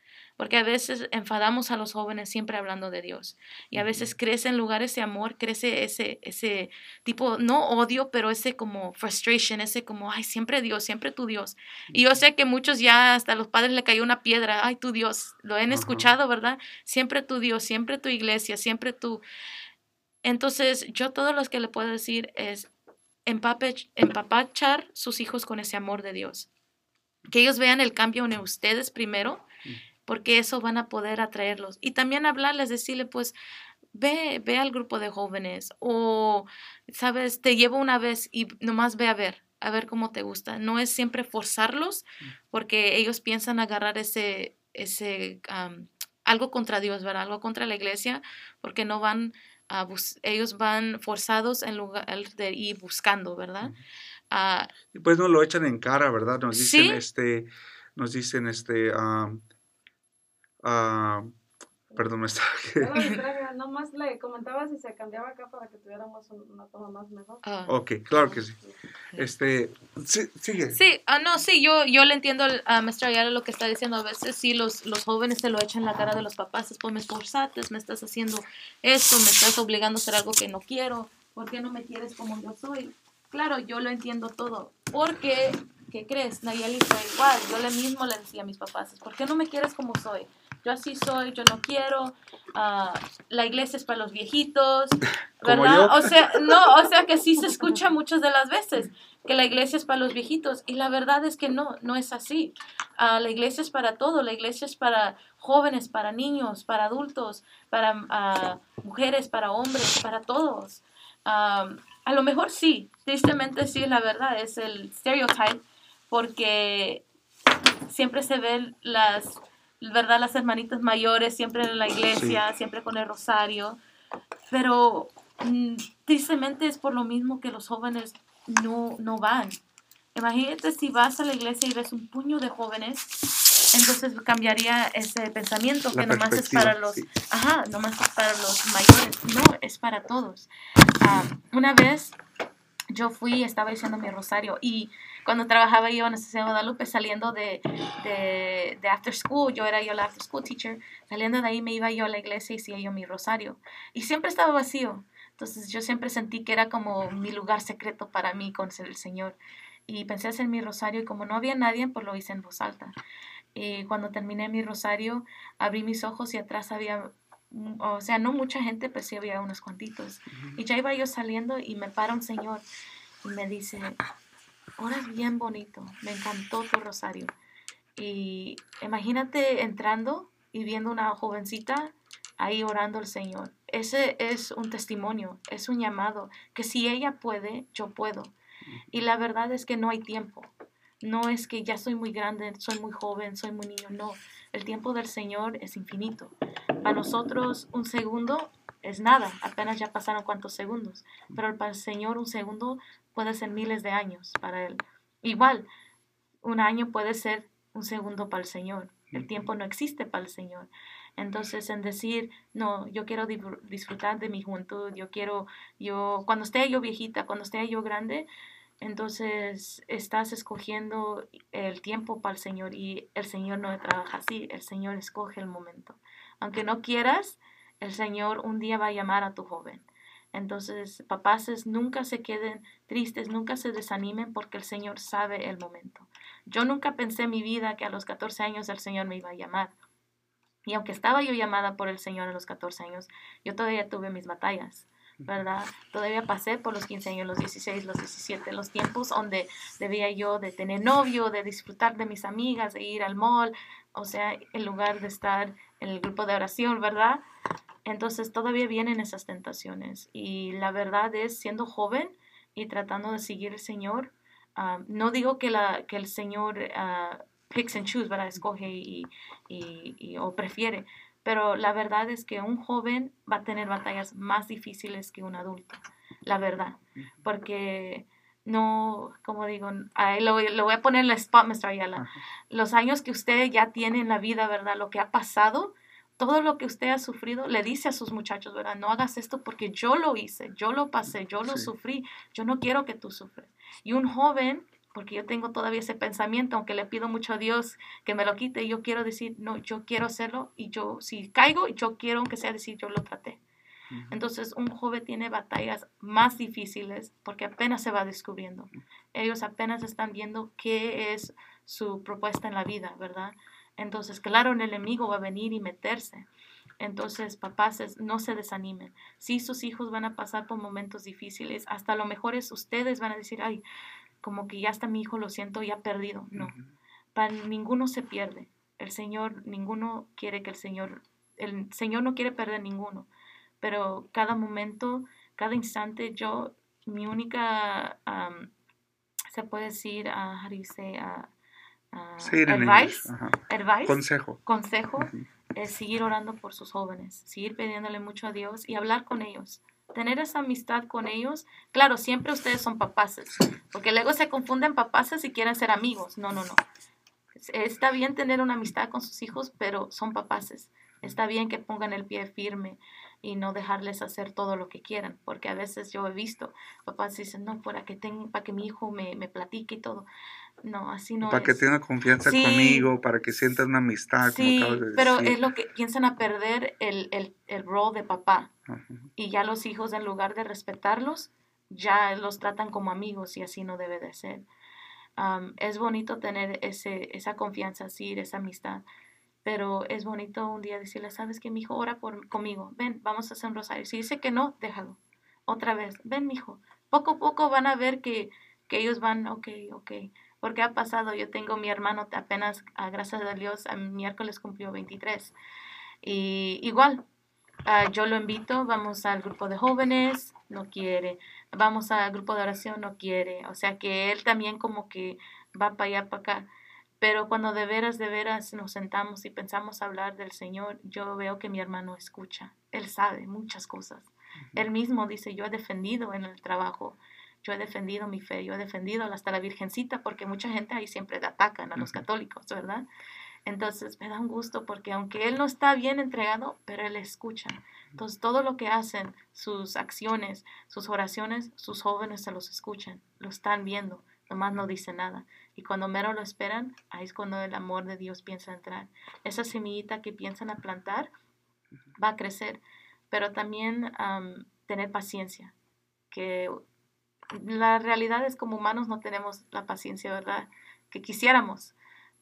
Porque a veces enfadamos a los jóvenes siempre hablando de Dios. Y a veces crece en lugar ese amor, crece ese, ese tipo, no odio, pero ese como frustration, ese como, ay, siempre Dios, siempre tu Dios. Y yo sé que muchos ya hasta a los padres le cayó una piedra, ay, tu Dios, lo han escuchado, ¿verdad? Siempre tu Dios, siempre tu iglesia, siempre tu... Entonces, yo todo lo que le puedo decir es empape, empapachar sus hijos con ese amor de Dios que ellos vean el cambio en ustedes primero, porque eso van a poder atraerlos. Y también hablarles, decirle, pues, ve, ve al grupo de jóvenes o, sabes, te llevo una vez y nomás ve a ver, a ver cómo te gusta. No es siempre forzarlos, porque ellos piensan agarrar ese, ese, algo contra Dios, ¿verdad? Algo contra la iglesia, porque no van a ellos van forzados en lugar de ir buscando, ¿verdad? Y pues nos lo echan en cara, ¿verdad? Nos dicen, este, nos dicen, este, uh, perdón, me estaba... no más le comentaba si se cambiaba acá para que tuviéramos una toma más mejor. Ah. Ok, claro que sí. Este, sí, sigue. Sí, ah, no, sí, yo, yo le entiendo a Maestra Ayala lo que está diciendo. A veces sí, los, los jóvenes se lo echan en la cara de los papás. Es pues me esforzaste, me estás haciendo esto, me estás obligando a hacer algo que no quiero. ¿Por qué no me quieres como yo soy? Claro, yo lo entiendo todo. Porque, ¿qué crees? Nayeli fue igual. Yo le mismo le decía a mis papás, ¿por qué no me quieres como soy? Yo así soy, yo no quiero. Uh, la iglesia es para los viejitos, ¿verdad? O sea, no, o sea que sí se escucha muchas de las veces que la iglesia es para los viejitos y la verdad es que no, no es así. Uh, la iglesia es para todo, la iglesia es para jóvenes, para niños, para adultos, para uh, mujeres, para hombres, para todos. A lo mejor sí, tristemente sí, la verdad, es el stereotype, porque siempre se ven las, ¿verdad? Las hermanitas mayores, siempre en la iglesia, siempre con el rosario, pero mm, tristemente es por lo mismo que los jóvenes no, no van. Imagínate si vas a la iglesia y ves un puño de jóvenes, entonces cambiaría ese pensamiento que nomás es para los, ajá, nomás es para los mayores, no, es para todos. Ah, una vez yo fui, estaba diciendo mi rosario y cuando trabajaba yo en la Estación de Guadalupe saliendo de, de, de, after school, yo era yo la after school teacher, saliendo de ahí me iba yo a la iglesia y hacía yo mi rosario y siempre estaba vacío. Entonces yo siempre sentí que era como mi lugar secreto para mí con el Señor. Y pensé hacer mi rosario y como no había nadie, pues lo hice en voz alta. Y cuando terminé mi rosario, abrí mis ojos y atrás había o sea, no mucha gente, pero sí había unos cuantitos. Y ya iba yo saliendo y me para un señor y me dice, oras bien bonito, me encantó tu rosario. Y imagínate entrando y viendo una jovencita ahí orando al Señor. Ese es un testimonio, es un llamado, que si ella puede, yo puedo. Y la verdad es que no hay tiempo. No es que ya soy muy grande, soy muy joven, soy muy niño, no. El tiempo del Señor es infinito. Para nosotros un segundo es nada, apenas ya pasaron cuantos segundos, pero para el Señor un segundo puede ser miles de años para Él. Igual, un año puede ser un segundo para el Señor. El tiempo no existe para el Señor. Entonces, en decir, no, yo quiero disfrutar de mi juventud, yo quiero, yo, cuando esté yo viejita, cuando esté yo grande, entonces estás escogiendo el tiempo para el Señor y el Señor no trabaja así, el Señor escoge el momento. Aunque no quieras, el Señor un día va a llamar a tu joven. Entonces, papás, nunca se queden tristes, nunca se desanimen porque el Señor sabe el momento. Yo nunca pensé en mi vida que a los 14 años el Señor me iba a llamar. Y aunque estaba yo llamada por el Señor a los 14 años, yo todavía tuve mis batallas. ¿Verdad? Todavía pasé por los 15 años, los 16, los 17, los tiempos donde debía yo de tener novio, de disfrutar de mis amigas, de ir al mall, o sea, en lugar de estar en el grupo de oración, ¿verdad? Entonces todavía vienen esas tentaciones y la verdad es, siendo joven y tratando de seguir el Señor, ah, no digo que, la, que el Señor... Uh, picks and choose, ¿verdad? Escoge y- y- o prefiere. Pero la verdad es que un joven va a tener batallas más difíciles que un adulto, la verdad. Porque no, como digo, ahí lo, voy- lo voy a poner en el spot, Mr. Ayala. Ajá. Los años que usted ya tiene en la vida, ¿verdad? Lo que ha pasado, todo lo que usted ha sufrido, le dice a sus muchachos, ¿verdad? No hagas esto porque yo lo hice, yo lo pasé, yo lo Sí. sufrí, yo no quiero que tú sufres. Y un joven, porque yo tengo todavía ese pensamiento, aunque le pido mucho a Dios que me lo quite, yo quiero decir, no, yo quiero hacerlo y yo, si caigo, yo quiero, aunque sea decir, yo lo traté. Entonces, un joven tiene batallas más difíciles porque apenas se va descubriendo. Ellos apenas están viendo qué es su propuesta en la vida, ¿verdad? Entonces, claro, el enemigo va a venir y meterse. Entonces, papás, no se desanimen. Sí, sus hijos van a pasar por momentos difíciles. Hasta lo mejor es ustedes van a decir, ay, como que ya está mi hijo, lo siento, ya perdido. No, para ninguno se pierde. El Señor, ninguno quiere que el Señor, el Señor no quiere perder ninguno. Pero cada momento, cada instante, yo, mi única, um, se puede decir, uh, how do you say, uh, uh, Sí, advice, advice, Consejo. consejo, es seguir orando por sus jóvenes, seguir pidiéndole mucho a Dios y hablar con ellos. Tener esa amistad con ellos. Claro, siempre ustedes son papaces, porque luego se confunden papaces y quieren ser amigos. No, no, no. Está bien tener una amistad con sus hijos, pero son papaces. Está bien que pongan el pie firme y no dejarles hacer todo lo que quieran, porque a veces yo he visto papás dicen, no, para que, tenga, para que mi hijo me, me platique y todo. No, así no para que es. tenga confianza Sí. conmigo, para que sientan una amistad, Sí, como de pero decir. es lo que piensan a perder el, el, el rol de papá. Ajá. Y ya los hijos, en lugar de respetarlos, ya los tratan como amigos y así no debe de ser. Am, es bonito tener ese, esa confianza así, esa amistad. Pero es bonito un día decirle, ¿sabes qué, mijo? Ora por, conmigo. Ven, vamos a hacer un rosario. Si dice que no, déjalo. Otra vez, ven, mijo. Poco a poco van a ver que, que ellos van, ok, ok. Porque ha pasado, yo tengo mi hermano apenas, ah, gracias a Dios, a miércoles cumplió 23. Y igual, ah, yo lo invito, vamos al grupo de jóvenes, no quiere. Vamos al grupo de oración, no quiere. O sea que él también como que va para allá, para acá. Pero cuando de veras, de veras nos sentamos y pensamos hablar del Señor, yo veo que mi hermano escucha. Él sabe muchas cosas. Él mismo dice, yo he defendido en el trabajo, yo he defendido mi fe, yo he defendido hasta la Virgencita, porque mucha gente ahí siempre atacan a los Ujú. católicos, ¿verdad? Entonces me da un gusto porque aunque él no está bien entregado, pero él escucha. Entonces todo lo que hacen, sus acciones, sus oraciones, sus jóvenes se los escuchan, lo están viendo, nomás no dice nada. Y cuando mero lo esperan, ahí es cuando el amor de Dios piensa entrar. Esa semillita que piensan plantar va a crecer, pero también am, tener paciencia, que la realidad es como humanos no tenemos la paciencia, ¿verdad? Que quisiéramos,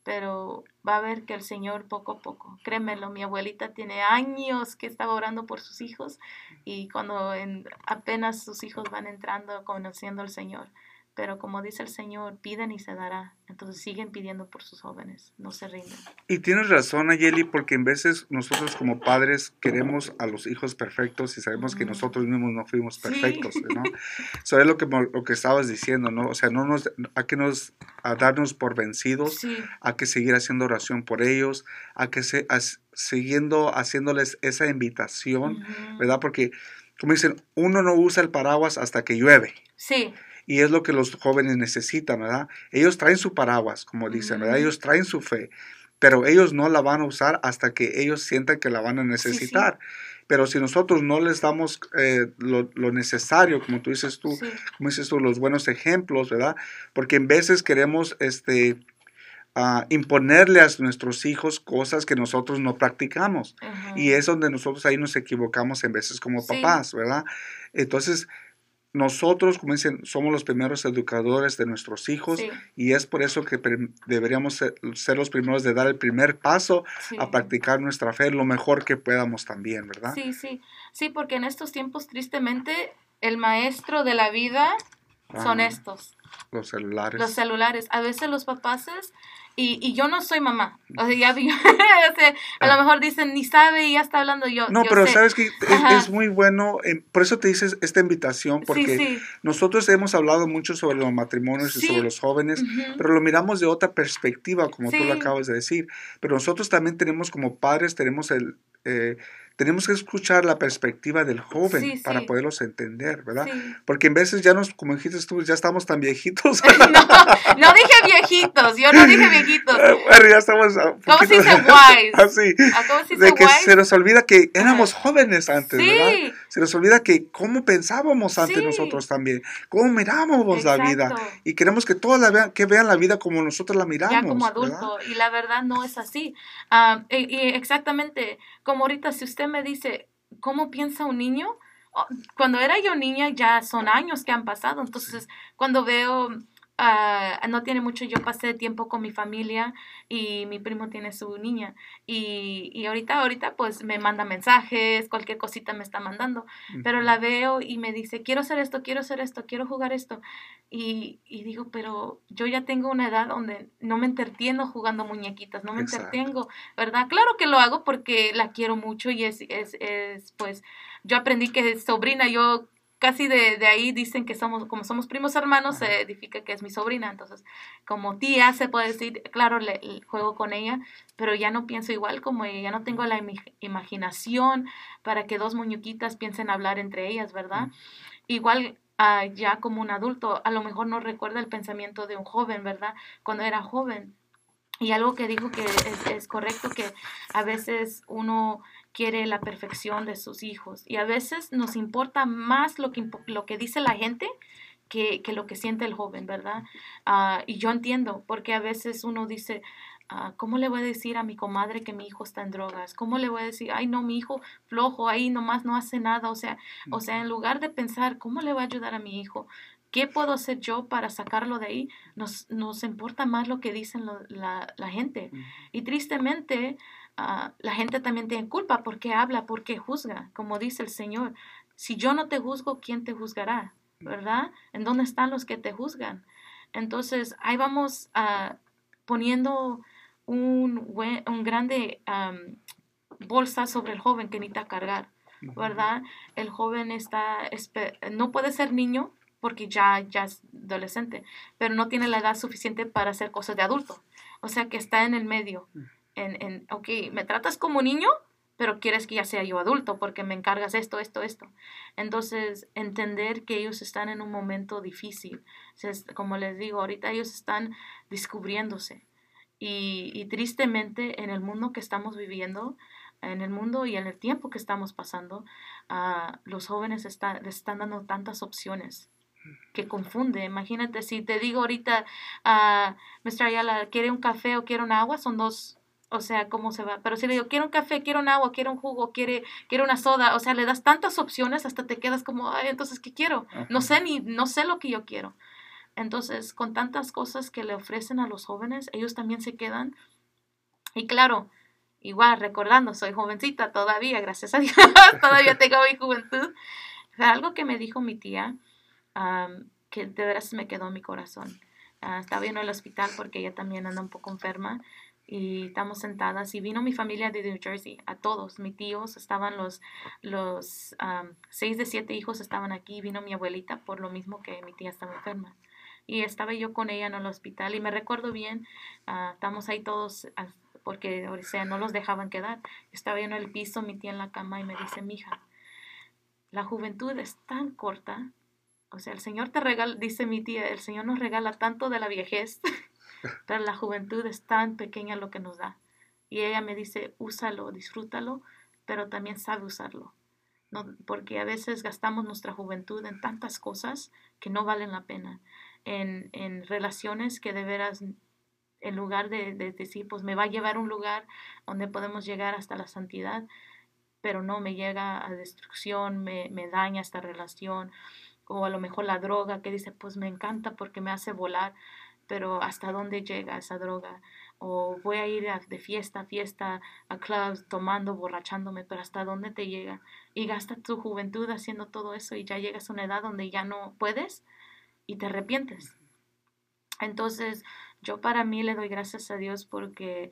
pero va a ver que el Señor poco a poco, créemelo, mi abuelita tiene años que estaba orando por sus hijos y cuando en- apenas sus hijos van entrando conociendo al Señor, pero como dice el Señor, piden y se dará, entonces siguen pidiendo por sus jóvenes, no se rinden. Y tienes razón, Ayeli, porque en veces nosotros como padres queremos a los hijos perfectos y sabemos que Mm. nosotros mismos no fuimos Sí. perfectos, ¿no? Eso es lo que, lo que estabas diciendo, ¿no? O sea, no nos, hay que nos, a darnos por vencidos, Sí, hay que seguir haciendo oración por ellos, hay que se, as- siguiendo haciéndoles esa invitación, ujú, ¿verdad? Porque, como dicen, uno no usa el paraguas hasta que llueve. sí, Y es lo que los jóvenes necesitan, ¿verdad? Ellos traen su paraguas, como dicen, ¿verdad? Ellos traen su fe, pero ellos no la van a usar hasta que ellos sientan que la van a necesitar. Pero si nosotros no les damos eh, lo, lo necesario, como tú dices tú, sí, como dices tú, los buenos ejemplos, ¿verdad? Porque en veces queremos este, ah, imponerle a nuestros hijos cosas que nosotros no practicamos. Y es donde nosotros ahí nos equivocamos en veces como Sí. papás, ¿verdad? Entonces, nosotros, como dicen, somos los primeros educadores de nuestros hijos Sí, y es por eso que deberíamos ser, ser los primeros de dar el primer paso sí. a practicar nuestra fe lo mejor que podamos también, ¿verdad? Sí, sí, sí, porque en estos tiempos, tristemente, el maestro de la vida son Ajá. estos. Los celulares. los celulares. A veces los papás y, y yo no soy mamá. O sea, ya o sea, a lo mejor dicen ni sabe y ya está hablando yo. no, yo pero sé. sabes que es, es muy bueno, eh, por eso te dices esta invitación, porque sí, sí. nosotros hemos hablado mucho sobre los matrimonios y Sí. sobre los jóvenes, Ujú. pero lo miramos de otra perspectiva, como tú lo acabas de decir. Pero nosotros también tenemos como padres, tenemos el... eh, tenemos que escuchar la perspectiva del joven Sí, para sí. poderlos entender, ¿verdad? Sí. Porque en veces ya nos, como dijiste tú, ya estamos tan viejitos. No, no dije viejitos, yo no dije viejitos. bueno, ya estamos ¿Cómo se dice wise? Así. ¿A ¿Cómo se De dice que wise? se nos olvida que éramos jóvenes antes, Sí. ¿verdad? Se nos olvida que cómo pensábamos antes nosotros también, cómo mirábamos la vida. Y queremos que todos la vean, que vean la vida como nosotros la miramos. ya como ¿verdad? adulto y la verdad no es así Ah, y, y exactamente como ahorita si usted me dice cómo piensa un niño Oh, cuando era yo niña ya son años que han pasado entonces cuando veo ah, no tiene mucho yo pasé tiempo con mi familia y mi primo tiene su niña y, y ahorita ahorita pues me manda mensajes cualquier cosita me está mandando pero la veo y me dice, quiero hacer esto, quiero hacer esto, quiero jugar esto. Y, y digo, pero yo ya tengo una edad donde no me entretengo jugando muñequitas, no me Exacto. entretengo, ¿verdad? Claro que lo hago porque la quiero mucho y es, es, es pues, yo aprendí que es sobrina, yo casi de, de ahí dicen que somos, como somos primos hermanos, se edifica que es mi sobrina, entonces, como tía se puede decir, claro, le, le juego con ella, pero ya no pienso igual como ella, ya no tengo la imaginación para que dos muñequitas piensen hablar entre ellas, ¿verdad? Igual ah, ya como un adulto, a lo mejor no recuerda el pensamiento de un joven, ¿verdad? Cuando era joven. Y algo que dijo que es, es correcto, que a veces uno quiere la perfección de sus hijos y a veces nos importa más lo que, lo que dice la gente que, que lo que siente el joven, ¿verdad? Ah, y yo entiendo, porque a veces uno dice, ah, ¿cómo le voy a decir a mi comadre que mi hijo está en drogas? ¿Cómo le voy a decir, ay, no, mi hijo flojo, ahí nomás no hace nada? O sea, o sea, en lugar de pensar, ¿cómo le voy a ayudar a mi hijo? ¿Qué puedo hacer yo para sacarlo de ahí? Nos, nos importa más lo que dicen lo- la, la gente. Y tristemente, ah, la gente también tiene culpa porque habla, porque juzga. Como dice el Señor, si yo no te juzgo, ¿quién te juzgará? ¿Verdad? ¿En dónde están los que te juzgan? Entonces, ahí vamos ah, poniendo un, un grande am, bolsa sobre el joven que necesita cargar. ¿verdad? El joven está, no puede ser niño porque ya, ya es adolescente, pero no tiene la edad suficiente para hacer cosas de adulto. O sea que está en el medio. En, en, ok, me tratas como niño, pero quieres que ya sea yo adulto porque me encargas esto, esto, esto. Entonces, entender que ellos están en un momento difícil. Como les digo, ahorita ellos están descubriéndose. Y, y tristemente, en el mundo que estamos viviendo, en el mundo y en el tiempo que estamos pasando, ah, los jóvenes están, les están dando tantas opciones que confunde. Imagínate, si te digo ahorita, ah, Mr. Ayala, ¿quiere un café o quiere un agua? Son dos, o sea, ¿cómo se va? Pero si le digo, quiero un café, quiero un agua, quiero un jugo, quiere, quiero una soda, o sea, le das tantas opciones hasta te quedas como, ay, entonces, ¿qué quiero? No sé ni, no sé lo que yo quiero. Entonces, con tantas cosas que le ofrecen a los jóvenes, ellos también se quedan. Y claro, igual recordando, soy jovencita todavía, gracias a Dios, todavía tengo mi juventud. Fue algo que me dijo mi tía, am, que de veras me quedó en mi corazón. Ah, estaba yo en el hospital porque ella también anda un poco enferma y estamos sentadas y vino mi familia de New Jersey, a todos, mis tíos, estaban los, los seis de siete hijos estaban aquí, vino mi abuelita por lo mismo que mi tía estaba enferma. Y estaba yo con ella en el hospital y me recuerdo bien, ah, estamos ahí todos ah, porque, o sea, no los dejaban quedar. Estaba yo en el piso, mi tía en la cama y me dice, mija, la juventud es tan corta. O sea, el Señor te regala, dice mi tía, el Señor nos regala tanto de la viejez, pero la juventud es tan pequeña lo que nos da. Y ella me dice, úsalo, disfrútalo, pero también sabe usarlo. No, porque a veces gastamos nuestra juventud en tantas cosas que no valen la pena, en, en relaciones que de veras, en lugar de, de decir, pues me va a llevar a un lugar donde podemos llegar hasta la santidad, pero no me llega a destrucción, me, me daña esta relación, o a lo mejor la droga que dice, pues me encanta porque me hace volar, pero ¿hasta dónde llega esa droga? O voy a ir de fiesta a fiesta, a clubs, tomando, borrachándome, pero ¿hasta dónde te llega? Y gasta tu juventud haciendo todo eso y ya llegas a una edad donde ya no puedes y te arrepientes. Entonces, yo para mí le doy gracias a Dios porque,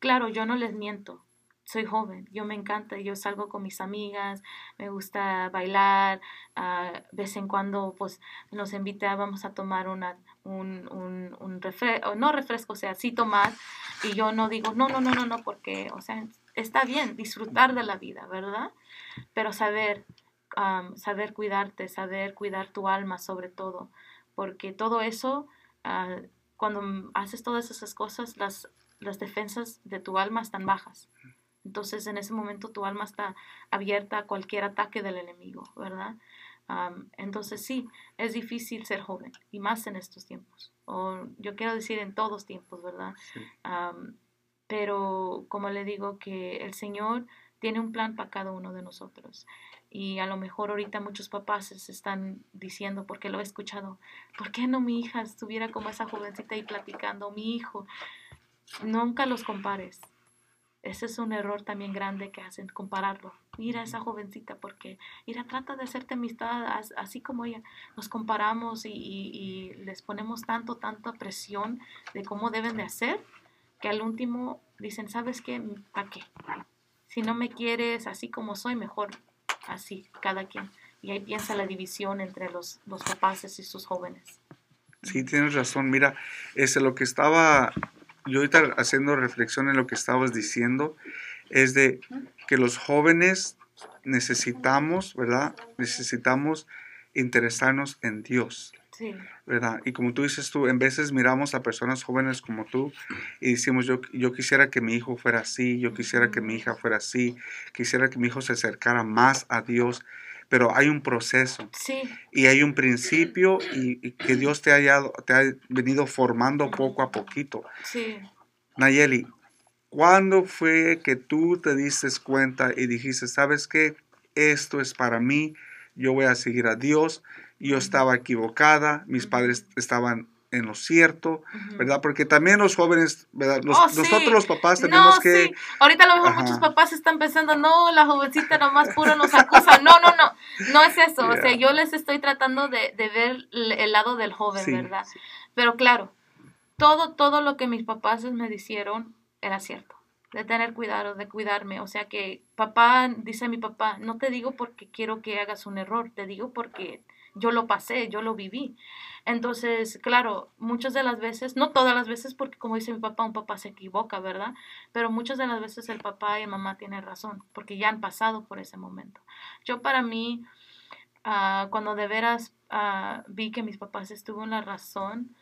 claro, yo no les miento. Soy joven, yo me encanta, yo salgo con mis amigas, me gusta bailar, de vez en cuando pues nos invitábamos a tomar una, un, un, un refresco, no refresco, o sea, sí tomar, y yo no digo, no, no, no, no, no, porque, o sea, está bien disfrutar de la vida, ¿verdad? Pero saber, saber cuidarte, saber cuidar tu alma sobre todo, porque todo eso, ah, cuando haces todas esas cosas, las, las defensas de tu alma están bajas. Entonces en ese momento tu alma está abierta a cualquier ataque del enemigo, ¿verdad? Am, entonces sí, es difícil ser joven y más en estos tiempos. O yo quiero decir en todos tiempos, ¿verdad? Sí. Am, pero como le digo que el Señor tiene un plan para cada uno de nosotros. Y a lo mejor ahorita muchos papás se están diciendo, porque lo he escuchado, ¿por qué no mi hija estuviera como esa jovencita ahí platicando? Mi hijo, nunca los compares. Ese es un error también grande que hacen, compararlo. Mira a esa jovencita, porque, mira, trata de hacerte amistad, así como ella. Nos comparamos y, y- y les ponemos tanto, tanta presión de cómo deben de hacer, que al último dicen, ¿sabes qué? ¿Para qué? Si no me quieres así como soy, mejor así, cada quien. Y ahí piensa la división entre los, los papás y sus jóvenes. Sí, tienes razón. Mira, es lo que estaba, yo ahorita haciendo reflexión en lo que estabas diciendo, es de que los jóvenes necesitamos, ¿verdad? Necesitamos interesarnos en Dios, Sí, ¿verdad? Y como tú dices tú, en veces miramos a personas jóvenes como tú y decimos, yo, yo quisiera que mi hijo fuera así, yo quisiera que mi hija fuera así, quisiera que mi hijo se acercara más a Dios, pero hay un proceso. Sí, y hay un principio y, y que Dios te haya, te ha venido formando poco a poquito. sí. Nayeli, ¿cuándo fue que tú te diste cuenta y dijiste, sabes qué, esto es para mí, yo voy a seguir a Dios, yo estaba equivocada, mis padres estaban en lo cierto. ¿verdad? Porque también los jóvenes, ¿verdad? Los- Oh, sí. nosotros los papás tenemos no, que... sí. Ahorita a lo mejor Ajá. muchos papás están pensando, no, la jovencita nomás puro nos acusa. No, no, no. No es eso. O sea, yo les estoy tratando de, de ver el lado del joven, Sí, ¿verdad? Pero claro, todo, todo lo que mis papás me dijeron era cierto. De tener cuidado, de cuidarme. O sea que papá, dice mi papá, no te digo porque quiero que hagas un error, te digo porque yo lo pasé, yo lo viví. Entonces, claro, muchas de las veces, no todas las veces, porque como dice mi papá, un papá se equivoca, ¿verdad? Pero muchas de las veces el papá y la mamá tienen razón, porque ya han pasado por ese momento. Yo para mí, ah, cuando de veras ah, vi que mis papás estuvo en la razón,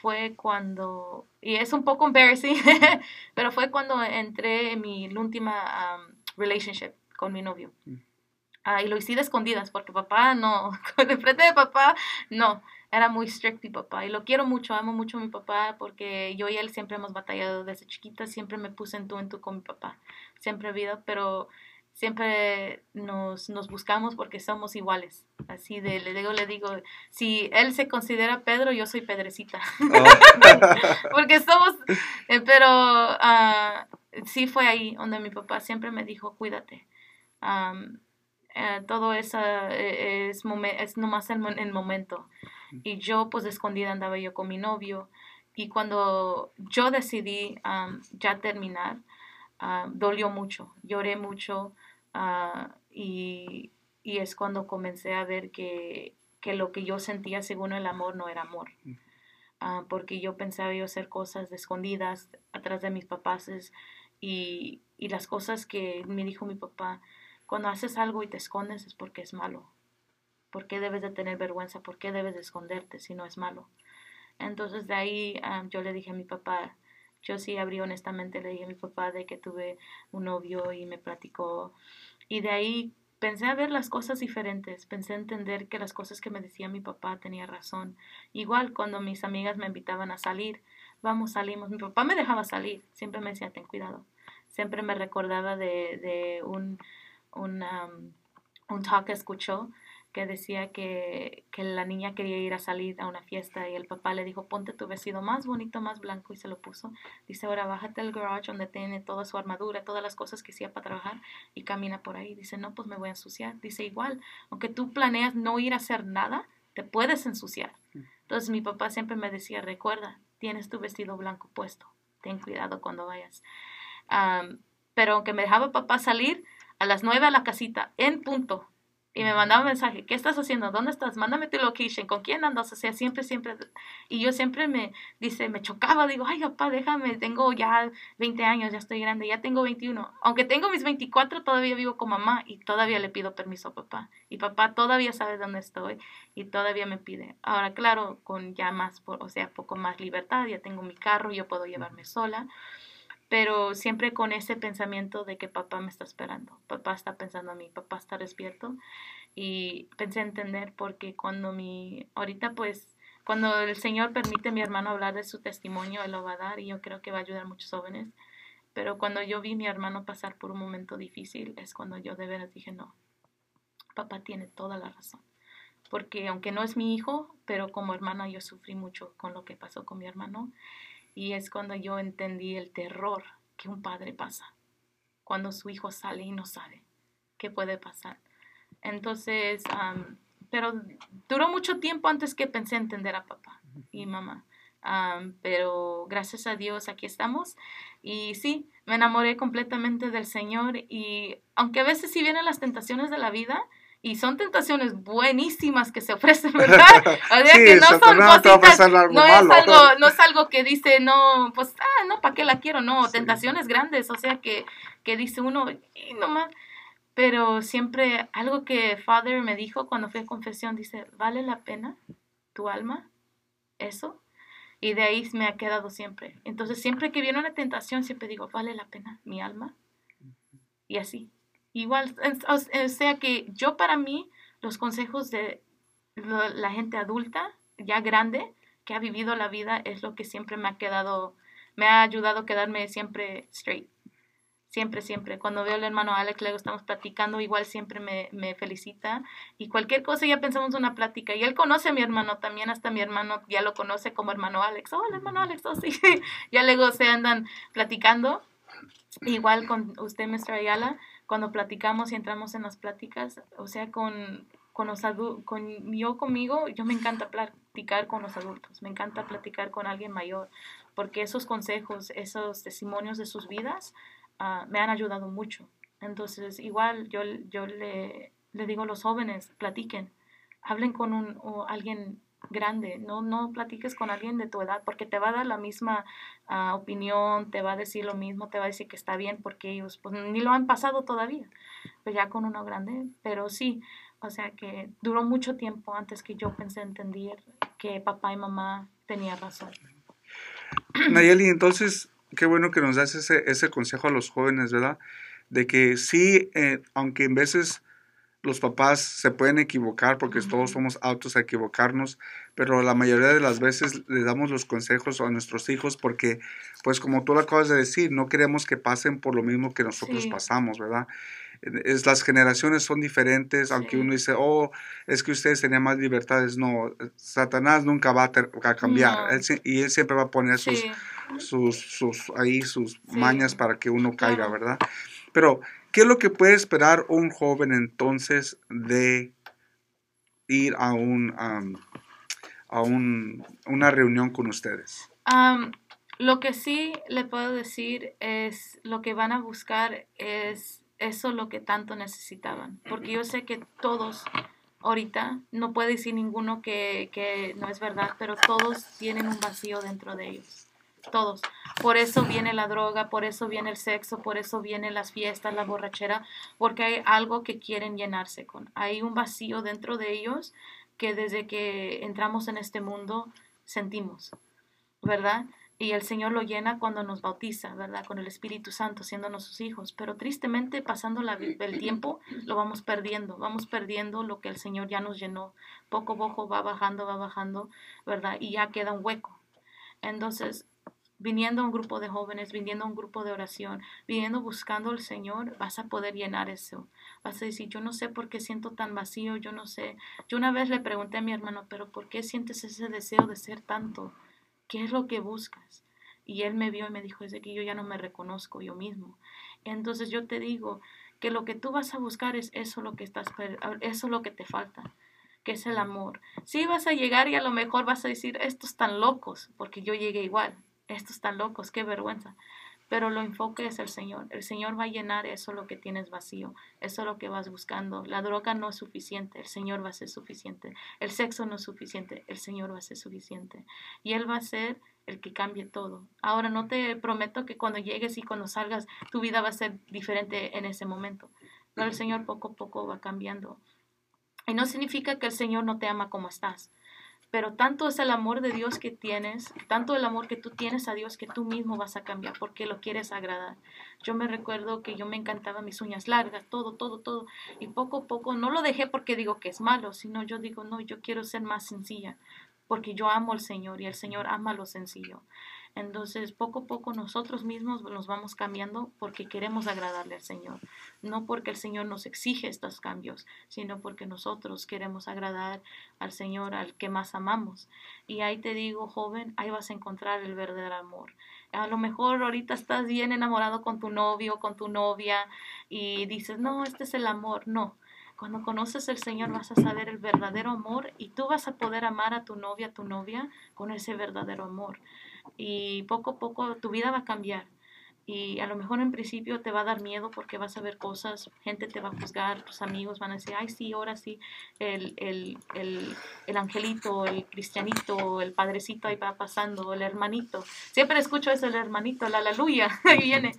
fue cuando, y es un poco embarrassing, pero fue cuando entré en mi última um, relationship con mi novio. Ah, y lo hice de escondidas porque papá no, de frente de papá no, era muy strict mi papá. Y lo quiero mucho, amo mucho a mi papá porque yo y él siempre hemos batallado desde chiquita, siempre me puse en tú en tú con mi papá, siempre he habido, pero siempre nos, nos buscamos porque somos iguales. Así de, le digo, le digo, si él se considera Pedro, yo soy Pedrecita. Oh, porque somos, eh, pero ah, sí fue ahí donde mi papá siempre me dijo, cuídate. Eh, todo eso eh, es, es nomás el, mo- el momento. Y yo, pues, escondida andaba yo con mi novio. Y cuando yo decidí ya terminar, ah, dolió mucho, lloré mucho. ah, y, y es cuando comencé a ver que, que lo que yo sentía según el amor no era amor. Ah, porque yo pensaba yo hacer cosas de escondidas atrás de mis papás y, y las cosas que me dijo mi papá, cuando haces algo y te escondes es porque es malo. ¿Por qué debes de tener vergüenza? ¿Por qué debes de esconderte si no es malo? Entonces de ahí ah, yo le dije a mi papá, yo sí abrí honestamente, le dije a mi papá de que tuve un novio y me platicó. Y de ahí pensé a ver las cosas diferentes, pensé a entender que las cosas que me decía mi papá tenía razón. Igual cuando mis amigas me invitaban a salir, vamos, salimos. Mi papá me dejaba salir, siempre me decía, ten cuidado. Siempre me recordaba de, de un, un, un talk que escuchó que decía que, que la niña quería ir a salir a una fiesta y el papá le dijo, ponte tu vestido más bonito, más blanco y se lo puso. Dice, ahora bájate al garage donde tiene toda su armadura, todas las cosas que hacía para trabajar y camina por ahí. Dice, no, pues me voy a ensuciar. Dice, igual, aunque tú planeas no ir a hacer nada, te puedes ensuciar. Entonces mi papá siempre me decía, recuerda, tienes tu vestido blanco puesto, ten cuidado cuando vayas. Pero aunque me dejaba papá salir a las nueve a la casita, en punto, y me mandaba un mensaje, ¿qué estás haciendo? ¿Dónde estás? Mándame tu location, ¿con quién andas? O sea, siempre, siempre, y yo siempre me, dice, me chocaba, digo, ay, papá, déjame, tengo ya 20 años, ya estoy grande, ya tengo 21. Aunque tengo mis 24, todavía vivo con mamá y todavía le pido permiso a papá. Y papá todavía sabe dónde estoy y todavía me pide. Ahora, claro, con ya más, o sea, poco más libertad, ya tengo mi carro, yo puedo llevarme sola, pero siempre con ese pensamiento de que papá me está esperando, papá está pensando en mí, papá está despierto y pensé entender porque cuando mi, ahorita pues, cuando el Señor permite a mi hermano hablar de su testimonio, Él lo va a dar y yo creo que va a ayudar a muchos jóvenes, pero cuando yo vi a mi hermano pasar por un momento difícil es cuando yo de veras dije, no, papá tiene toda la razón. Porque aunque no es mi hijo, pero como hermana yo sufrí mucho con lo que pasó con mi hermano. Y es cuando yo entendí el terror que un padre pasa. Cuando su hijo sale y no sabe qué puede pasar. Entonces, pero duró mucho tiempo antes que pensé entender a papá y mamá. Am, pero gracias a Dios aquí estamos. Y sí, me enamoré completamente del Señor. Y aunque a veces sí vienen las tentaciones de la vida, y son tentaciones buenísimas que se ofrecen, ¿verdad? O sea Sí, que no son cositas, algo malo. es algo, no es algo que dice, no, pues, ah, no, ¿para qué la quiero? No, Sí. tentaciones grandes, o sea que, que dice uno, y nomás, pero siempre algo que Father me dijo cuando fui a confesión, dice, ¿vale la pena tu alma? ¿Eso? Y de ahí me ha quedado siempre. Entonces, siempre que viene una tentación, siempre digo, ¿vale la pena mi alma? Y así. Igual, o o sea que yo para mí, los consejos de la gente adulta, ya grande, que ha vivido la vida, es lo que siempre me ha quedado, me ha ayudado a quedarme siempre straight. Siempre, siempre. Cuando veo al hermano Alex, luego estamos platicando, igual siempre me, me felicita. Y cualquier cosa ya pensamos una plática. Y él conoce a mi hermano también, hasta mi hermano ya lo conoce como hermano Alex. Oh, el hermano Alex, oh, sí. ya luego se andan platicando. Igual con usted, Mr. Ayala, cuando platicamos y entramos en las pláticas, o sea, con, con los con yo conmigo, yo me encanta platicar con los adultos, me encanta platicar con alguien mayor, porque esos consejos, esos testimonios de sus vidas ah, me han ayudado mucho. Entonces, igual yo, yo le, le digo a los jóvenes, platiquen, hablen con un, o alguien grande, no, no platiques con alguien de tu edad, porque te va a dar la misma ah, opinión, te va a decir lo mismo, te va a decir que está bien, porque ellos pues, ni lo han pasado todavía, pues ya con uno grande, pero sí, o sea que duró mucho tiempo antes que yo pensé entender que papá y mamá tenían razón. Nayeli, entonces, qué bueno que nos das ese, ese consejo a los jóvenes, ¿verdad? De que sí, eh, aunque en veces los papás se pueden equivocar, porque todos somos autos a equivocarnos, pero la mayoría de las veces le damos los consejos a nuestros hijos porque, pues como tú lo acabas de decir, no queremos que pasen por lo mismo que nosotros Sí. pasamos, ¿verdad? Es, las generaciones son diferentes, aunque Sí. uno dice, oh, es que ustedes tenían más libertades. No, Satanás nunca va a, ter- a cambiar. No. Él sie- y él siempre va a poner sus, Sí, sus, sus, ahí sus mañas para que uno caiga. ¿verdad? Pero, ¿qué es lo que puede esperar un joven entonces de ir a un, am, a un, una reunión con ustedes? Lo que sí le puedo decir es lo que van a buscar es eso lo que tanto necesitaban. Porque yo sé que todos ahorita, no puede decir ninguno que, que no es verdad, pero todos tienen un vacío dentro de ellos. Todos. Por eso viene la droga, por eso viene el sexo, por eso vienen las fiestas, la borrachera, porque hay algo que quieren llenarse con. Hay un vacío dentro de ellos que desde que entramos en este mundo sentimos. ¿verdad? Y el Señor lo llena cuando nos bautiza, ¿verdad? Con el Espíritu Santo, siéndonos sus hijos. Pero tristemente, pasando el tiempo, lo vamos perdiendo. Vamos perdiendo lo que el Señor ya nos llenó. Poco a poco va bajando, va bajando, ¿verdad? Y ya queda un hueco. Entonces, viniendo a un grupo de jóvenes, viniendo a un grupo de oración, viniendo buscando al Señor, vas a poder llenar eso. Vas a decir, yo no sé por qué siento tan vacío, yo no sé. Yo una vez le pregunté a mi hermano, pero ¿por qué sientes ese deseo de ser tanto? ¿Qué es lo que buscas? Y él me vio y me dijo, es que yo ya no me reconozco yo mismo. Entonces yo te digo que lo que tú vas a buscar es eso lo que estás eso lo que te falta. que es el amor. Sí vas a llegar y a lo mejor vas a decir, estos están locos, porque yo llegué igual, estos están locos, qué vergüenza. Pero lo enfoque es el Señor. El Señor va a llenar eso lo que tienes vacío, eso lo que vas buscando. La droga no es suficiente, el Señor va a ser suficiente. El sexo no es suficiente, el Señor va a ser suficiente. Y Él va a ser el que cambie todo. Ahora no te prometo que cuando llegues y cuando salgas tu vida va a ser diferente en ese momento. Pero el Señor poco a poco va cambiando. Y no significa que el Señor no te ama como estás. Pero tanto es el amor de Dios que tienes, tanto el amor que tú tienes a Dios que tú mismo vas a cambiar porque lo quieres agradar. Yo me recuerdo que yo me encantaba mis uñas largas, todo, todo, todo. Y poco a poco no lo dejé porque digo que es malo, sino yo digo, no, yo quiero ser más sencilla porque yo amo al Señor y el Señor ama lo sencillo. Entonces, poco a poco nosotros mismos nos vamos cambiando porque queremos agradarle al Señor. No porque el Señor nos exige estos cambios, sino porque nosotros queremos agradar al Señor, al que más amamos. Y ahí te digo, joven, ahí vas a encontrar el verdadero amor. A lo mejor ahorita estás bien enamorado con tu novio, con tu novia, y dices, no, este es el amor. No, cuando conoces el Señor vas a saber el verdadero amor y tú vas a poder amar a tu novia, a tu novia con ese verdadero amor y poco a poco tu vida va a cambiar. Y a lo mejor en principio te va a dar miedo porque vas a ver cosas, gente te va a juzgar, tus amigos van a decir, ay sí, ahora sí, el, el, el, el angelito, el cristianito, el padrecito ahí va pasando, el hermanito. Siempre escucho eso, el hermanito, la aleluya, ahí viene.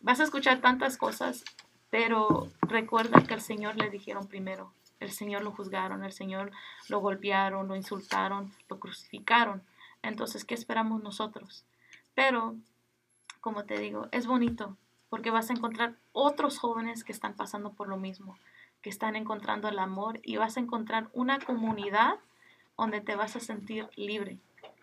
Vas a escuchar tantas cosas, pero recuerda que al Señor le dijeron primero, el Señor lo juzgaron, el Señor lo golpearon, lo insultaron, lo crucificaron. Entonces, ¿qué esperamos nosotros? Pero, como te digo, es bonito porque vas a encontrar otros jóvenes que están pasando por lo mismo, que están encontrando el amor y vas a encontrar una comunidad donde te vas a sentir libre,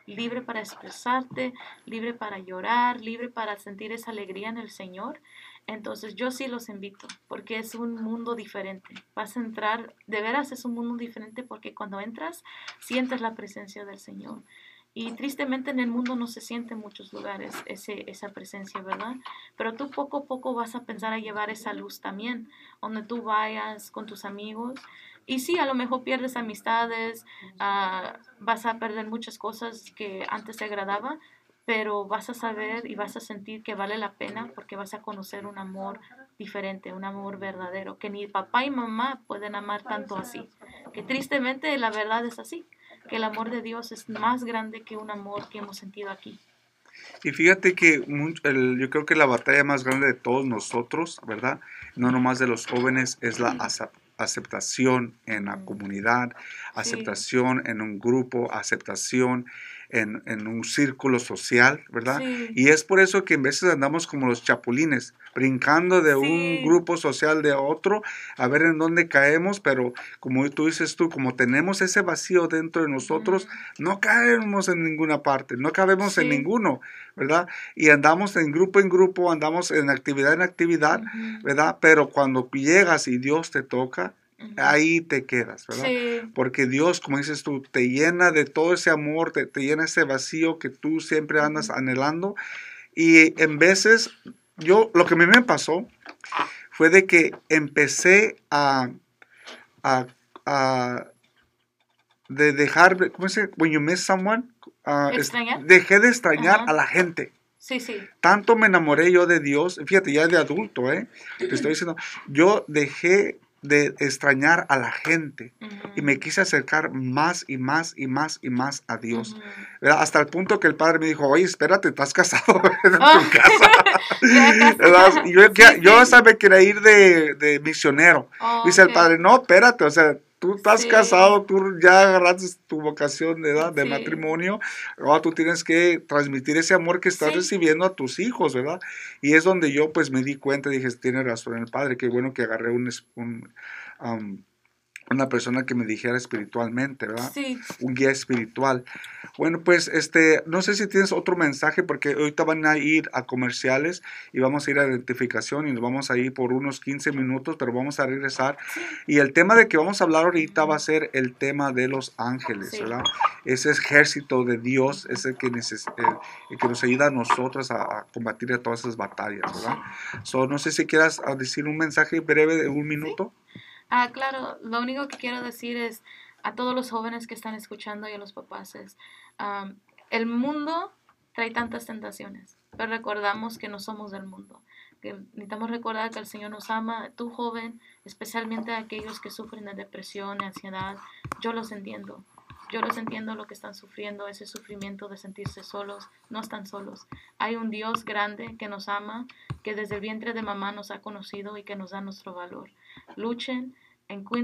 libre para expresarte, libre para llorar, libre para sentir esa alegría en el Señor. Entonces yo sí los invito porque es un mundo diferente. Vas a entrar, de veras es un mundo diferente porque cuando entras sientes la presencia del Señor. Y tristemente en el mundo no se siente en muchos lugares ese, esa presencia, ¿verdad? Pero tú poco a poco vas a pensar a llevar esa luz también, donde tú vayas con tus amigos. Y sí, a lo mejor pierdes amistades, ah, vas a perder muchas cosas que antes te agradaba, pero vas a saber y vas a sentir que vale la pena porque vas a conocer un amor diferente, un amor verdadero, que ni papá y mamá pueden amar tanto así. Que tristemente la verdad es así que el amor de Dios es más grande que un amor que hemos sentido aquí. Y fíjate que yo creo que la batalla más grande de todos nosotros, ¿verdad? No nomás de los jóvenes, es la aceptación en la comunidad, aceptación en un grupo, aceptación en, en, un círculo social, ¿verdad? Y es por eso que en veces andamos como los chapulines, brincando de un grupo social de otro, a ver en dónde caemos, pero como tú dices tú, como tenemos ese vacío dentro de nosotros, no caemos en ninguna parte, no cabemos en ninguno, ¿verdad? Y andamos en grupo en grupo, andamos en actividad en actividad, ¿verdad? Pero cuando llegas y Dios te toca, ahí te quedas, ¿verdad? Porque Dios, como dices tú, te llena de todo ese amor, te, te llena ese vacío que tú siempre andas anhelando. Y en veces, yo, lo que a mí me pasó fue de que empecé a, a, a de dejar, ¿cómo se dice? When you miss someone, dejé de extrañar a la gente. Sí, sí. Tanto me enamoré yo de Dios, fíjate, ya de adulto, ¿eh? Te estoy diciendo, yo dejé de extrañar a la gente y me quise acercar más y más y más y más a Dios. Hasta el punto que el padre me dijo, oye, espérate, estás casado en tu oh. casa. yo, yo me quería ir de, de misionero. Dice el padre, no, espérate, o sea, tú estás casado, tú ya agarraste tu vocación de edad de matrimonio, ahora tú tienes que transmitir ese amor que estás recibiendo a tus hijos, ¿verdad? Y es donde yo pues me di cuenta, dije, tiene razón el padre, qué bueno que agarré un, un una persona que me dijera espiritualmente, ¿verdad? Sí. Un guía espiritual. Bueno, pues este, no sé si tienes otro mensaje porque ahorita van a ir a comerciales y vamos a ir a identificación y nos vamos a ir por unos 15 minutos, pero vamos a regresar. Y el tema de que vamos a hablar ahorita va a ser el tema de los ángeles, ¿verdad? Ese ejército de Dios es el que, el que nos ayuda a nosotros a, combatir todas esas batallas, ¿verdad? So, no sé si quieras decir un mensaje breve de un minuto. Ah, claro, lo único que quiero decir es, a todos los jóvenes que están escuchando y a los papás el mundo trae tantas tentaciones, pero recordamos que no somos del mundo. Que necesitamos recordar que el Señor nos ama, tú joven, especialmente a aquellos que sufren de depresión, de ansiedad, yo los entiendo. Yo los entiendo lo que están sufriendo, ese sufrimiento de sentirse solos, no están solos. Hay un Dios grande que nos ama, que desde el vientre de mamá nos ha conocido y que nos da nuestro valor. Luchen, encuentren